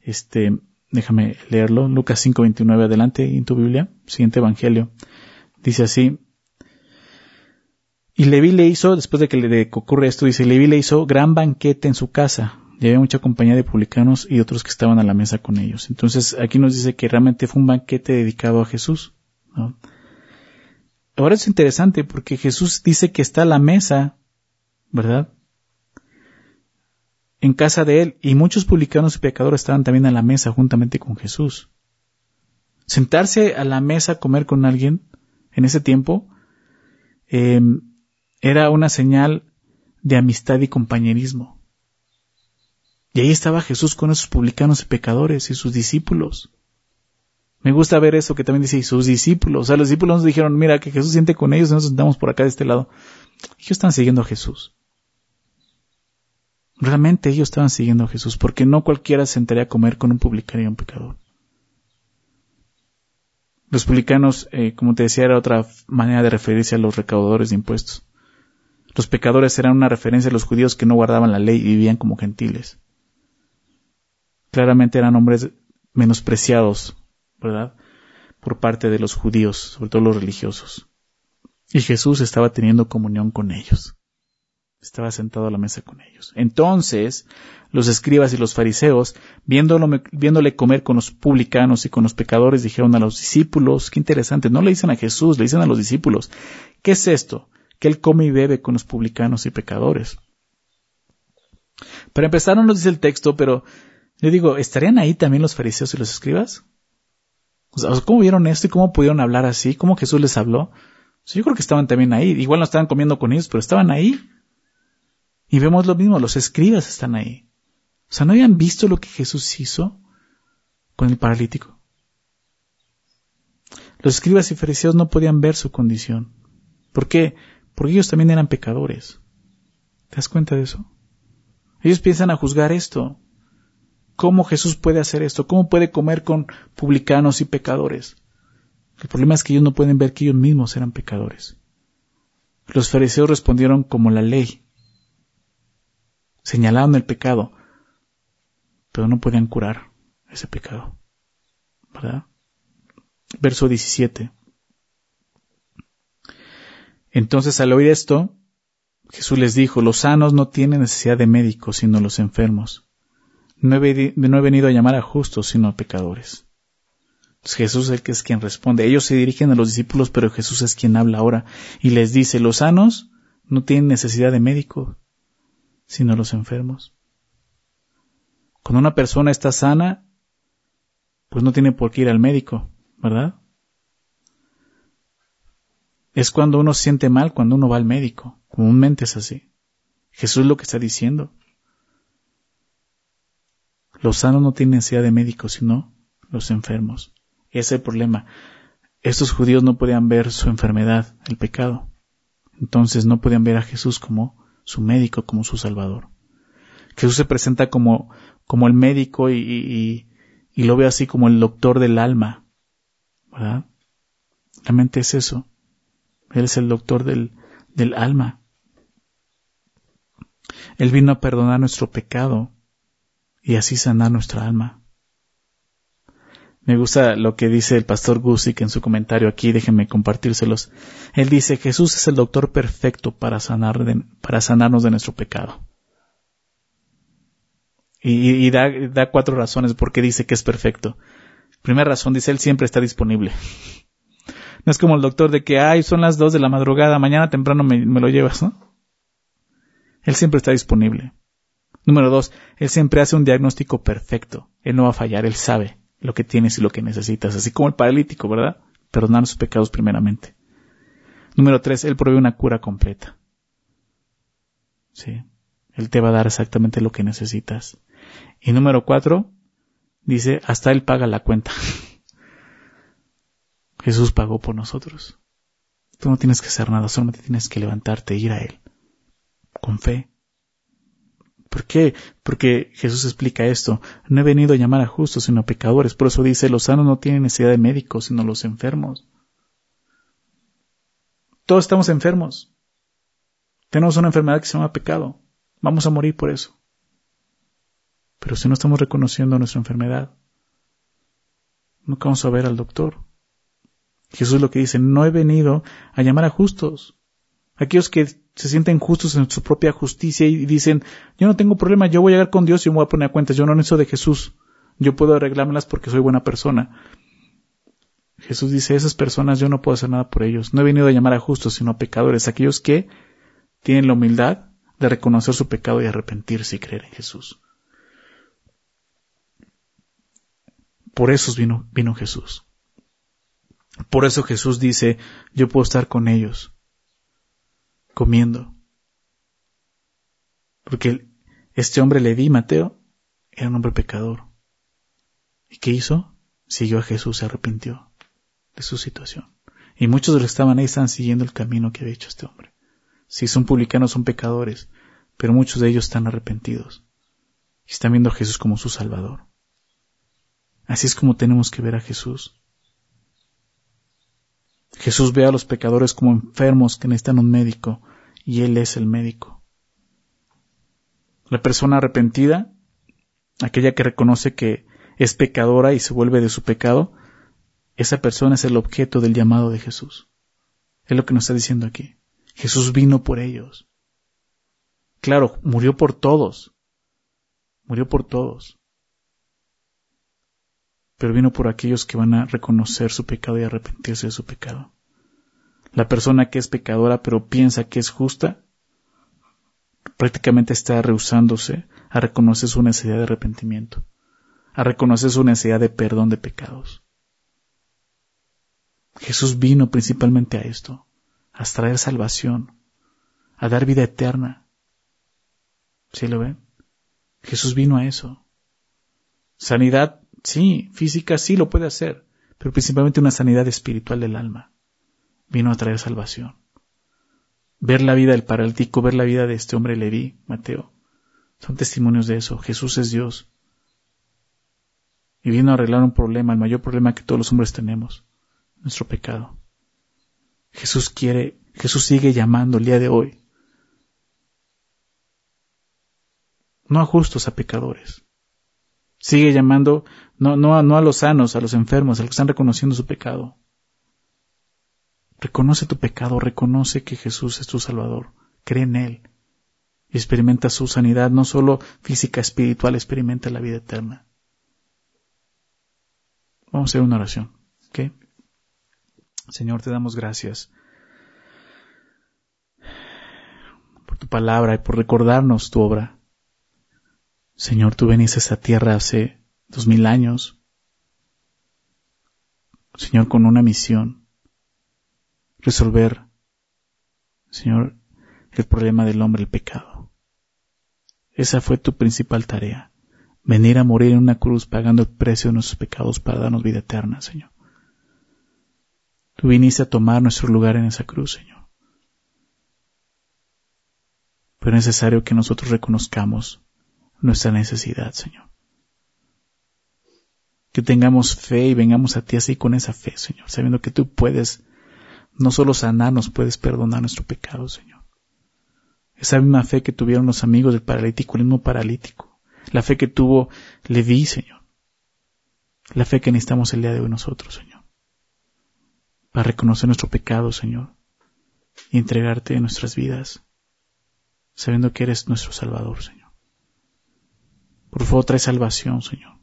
Este, déjame leerlo, Lucas 5:29 adelante en tu Biblia, siguiente Evangelio. Dice así, y Leví le hizo, después de que le ocurre esto, dice, Leví le hizo gran banquete en su casa, y había mucha compañía de publicanos y otros que estaban a la mesa con ellos. Entonces aquí nos dice que realmente fue un banquete dedicado a Jesús. Ahora es interesante porque Jesús dice que está a la mesa, ¿verdad? En casa de él y muchos publicanos y pecadores estaban también a la mesa juntamente con Jesús. Sentarse a la mesa a comer con alguien en ese tiempo em, era una señal de amistad y compañerismo. Y ahí estaba Jesús con esos publicanos y pecadores y sus discípulos. Me gusta ver eso que también dice, y sus discípulos. O sea, los discípulos nos dijeron, mira, que Jesús siente con ellos y nos sentamos por acá de este lado. Ellos están siguiendo a Jesús. Realmente ellos estaban siguiendo a Jesús, porque no cualquiera se sentaría a comer con un publicano y un pecador. Los publicanos, eh, como te decía, era otra manera de referirse a los recaudadores de impuestos. Los pecadores eran una referencia a los judíos que no guardaban la ley y vivían como gentiles claramente eran hombres menospreciados, ¿verdad? Por parte de los judíos, sobre todo los religiosos. Y Jesús estaba teniendo comunión con ellos. Estaba sentado a la mesa con ellos. Entonces, los escribas y los fariseos, viéndole comer con los publicanos y con los pecadores, dijeron a los discípulos, qué interesante, no le dicen a Jesús, le dicen a los discípulos, ¿qué es esto? Que él come y bebe con los publicanos y pecadores. Para empezar, no nos dice el texto, pero yo digo, ¿estarían ahí también los fariseos y los escribas? O sea, ¿cómo vieron esto y cómo pudieron hablar así? ¿Cómo Jesús les habló? yo creo que estaban también ahí. Igual no estaban comiendo con ellos, pero estaban ahí. Y vemos lo mismo, los escribas están ahí. O sea, ¿no habían visto lo que Jesús hizo con el paralítico? Los escribas y fariseos no podían ver su condición. ¿Por qué? Porque ellos también eran pecadores. ¿Te das cuenta de eso? Ellos piensan a juzgar esto. ¿Cómo Jesús puede hacer esto? ¿Cómo puede comer con publicanos y pecadores? El problema es que ellos no pueden ver que ellos mismos eran pecadores. Los fariseos respondieron como la ley. Señalaron el pecado, pero no podían curar ese pecado. ¿Verdad? Verso 17. Entonces al oír esto, Jesús les dijo, los sanos no tienen necesidad de médicos, sino los enfermos. No he, venido a llamar a justos, sino a pecadores. Jesús es el que es quien responde. Ellos se dirigen a los discípulos, pero Jesús es quien habla ahora y les dice, los sanos no tienen necesidad de médico, sino los enfermos. Cuando una persona está sana, pues no tiene por qué ir al médico, ¿verdad? Es cuando uno siente mal cuando uno va al médico. Comúnmente es así. Jesús es lo que está diciendo. Los sanos no tienen necesidad de médicos, sino los enfermos. Ese es el problema. Estos judíos no podían ver su enfermedad, el pecado. Entonces no podían ver a Jesús como su médico, como su salvador. Jesús se presenta como, como el médico y, y, lo ve así como el doctor del alma. ¿Verdad? Realmente es eso. Él es el doctor del, alma. Él vino a perdonar nuestro pecado y así sanar nuestra alma. Me gusta lo que dice el pastor Gusick en su comentario aquí, déjenme compartírselos. Él dice, Jesús es el doctor perfecto para, sanar para sanarnos de nuestro pecado. Y, da, da, cuatro razones por qué dice que es perfecto. Primera razón, dice, Él siempre está disponible. No es como el doctor de que, ay, son las dos de la madrugada, mañana temprano me, me lo llevas, ¿no? Él siempre está disponible. Número dos, Él siempre hace un diagnóstico perfecto. Él no va a fallar, Él sabe lo que tienes y lo que necesitas, así como el paralítico, ¿verdad? Perdonar sus pecados primeramente. Número tres, Él provee una cura completa. Sí. Él te va a dar exactamente lo que necesitas. Y número cuatro, dice, hasta Él paga la cuenta. Jesús pagó por nosotros. Tú no tienes que hacer nada, solamente tienes que levantarte e ir a Él. Con fe. ¿Por qué? Porque Jesús explica esto. No he venido a llamar a justos, sino a pecadores. Por eso dice, los sanos no tienen necesidad de médicos, sino los enfermos. Todos estamos enfermos. Tenemos una enfermedad que se llama pecado. Vamos a morir por eso. Pero si no estamos reconociendo nuestra enfermedad, nunca vamos a ver al doctor. Jesús lo que dice, no he venido a llamar a justos. Aquellos que se sienten justos en su propia justicia y dicen, yo no tengo problema, yo voy a llegar con Dios y me voy a poner a cuentas, yo no necesito de Jesús, yo puedo arreglármelas porque soy buena persona. Jesús dice, esas personas yo no puedo hacer nada por ellos. No he venido a llamar a justos, sino a pecadores, aquellos que tienen la humildad de reconocer su pecado y arrepentirse y creer en Jesús. Por eso vino, vino Jesús. Por eso Jesús dice, yo puedo estar con ellos, comiendo. Porque este hombre le di, Mateo, era un hombre pecador. ¿Y qué hizo? Siguió a Jesús, se arrepintió de su situación. Y muchos de los que estaban ahí están siguiendo el camino que había hecho este hombre. Si son publicanos, son pecadores, pero muchos de ellos están arrepentidos y están viendo a Jesús como su Salvador. Así es como tenemos que ver a Jesús. Jesús ve a los pecadores como enfermos que necesitan un médico y Él es el médico. La persona arrepentida, aquella que reconoce que es pecadora y se vuelve de su pecado, esa persona es el objeto del llamado de Jesús. Es lo que nos está diciendo aquí. Jesús vino por ellos. Claro, murió por todos. Murió por todos pero vino por aquellos que van a reconocer su pecado y arrepentirse de su pecado. La persona que es pecadora pero piensa que es justa, prácticamente está rehusándose a reconocer su necesidad de arrepentimiento, a reconocer su necesidad de perdón de pecados. Jesús vino principalmente a esto, a traer salvación, a dar vida eterna. ¿Sí lo ven? Jesús vino a eso. Sanidad Sí, física sí lo puede hacer, pero principalmente una sanidad espiritual del alma. Vino a traer salvación. Ver la vida del paralítico, ver la vida de este hombre Leví, Mateo, son testimonios de eso. Jesús es Dios. Y vino a arreglar un problema, el mayor problema que todos los hombres tenemos, nuestro pecado. Jesús quiere, Jesús sigue llamando el día de hoy. No a justos, a pecadores. Sigue llamando no, no, no a los sanos, a los enfermos, a los que están reconociendo su pecado. Reconoce tu pecado, reconoce que Jesús es tu Salvador, cree en Él y experimenta su sanidad, no solo física, espiritual, experimenta la vida eterna. Vamos a hacer una oración, ¿ok? Señor, te damos gracias por tu palabra y por recordarnos tu obra. Señor, tú venís a esta tierra hace dos mil años, Señor, con una misión, resolver, Señor, el problema del hombre, el pecado. Esa fue tu principal tarea, venir a morir en una cruz pagando el precio de nuestros pecados para darnos vida eterna, Señor. Tú viniste a tomar nuestro lugar en esa cruz, Señor. Pero es necesario que nosotros reconozcamos nuestra necesidad, Señor que tengamos fe y vengamos a ti así con esa fe, Señor, sabiendo que tú puedes no solo sanarnos, puedes perdonar nuestro pecado, Señor. Esa misma fe que tuvieron los amigos del paralítico, el mismo paralítico, la fe que tuvo Leví, Señor, La fe que necesitamos el día de hoy nosotros, Señor. Para reconocer nuestro pecado, Señor. Y entregarte nuestras vidas, sabiendo que eres nuestro Salvador, Señor. Por favor, trae salvación, Señor.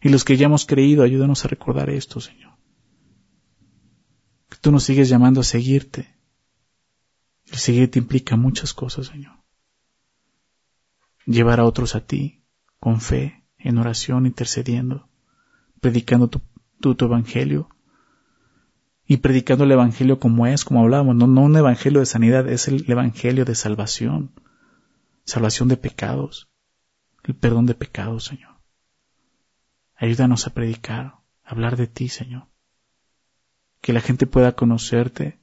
Y los que ya hemos creído, ayúdanos a recordar esto, Señor. Que tú nos sigues llamando a seguirte. El seguirte implica muchas cosas, Señor. Llevar a otros a ti, con fe, en oración, intercediendo, predicando tu, evangelio y predicando el evangelio como es, como hablábamos, no, no un evangelio de sanidad, es el evangelio de salvación, salvación de pecados el perdón de pecados, Señor. Ayúdanos a predicar, a hablar de ti, Señor. Que la gente pueda conocerte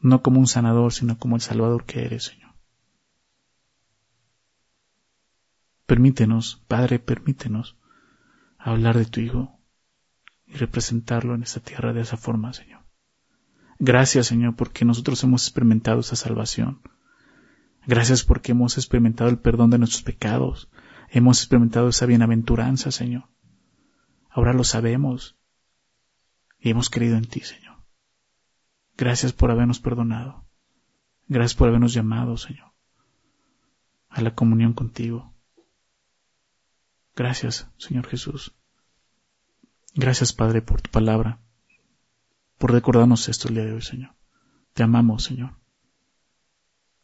no como un sanador, sino como el Salvador que eres, Señor. Permítenos, Padre, permítenos hablar de tu Hijo y representarlo en esta tierra de esa forma, Señor. Gracias, Señor, porque nosotros hemos experimentado esa salvación. Gracias porque hemos experimentado el perdón de nuestros pecados. Hemos experimentado esa bienaventuranza, Señor. Ahora lo sabemos y hemos creído en ti, Señor. Gracias por habernos perdonado. Gracias por habernos llamado, Señor, a la comunión contigo. Gracias, Señor Jesús. Gracias, Padre, por tu palabra, por recordarnos esto el día de hoy, Señor. Te amamos, Señor.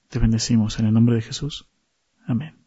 Te bendecimos en el nombre de Jesús. Amén.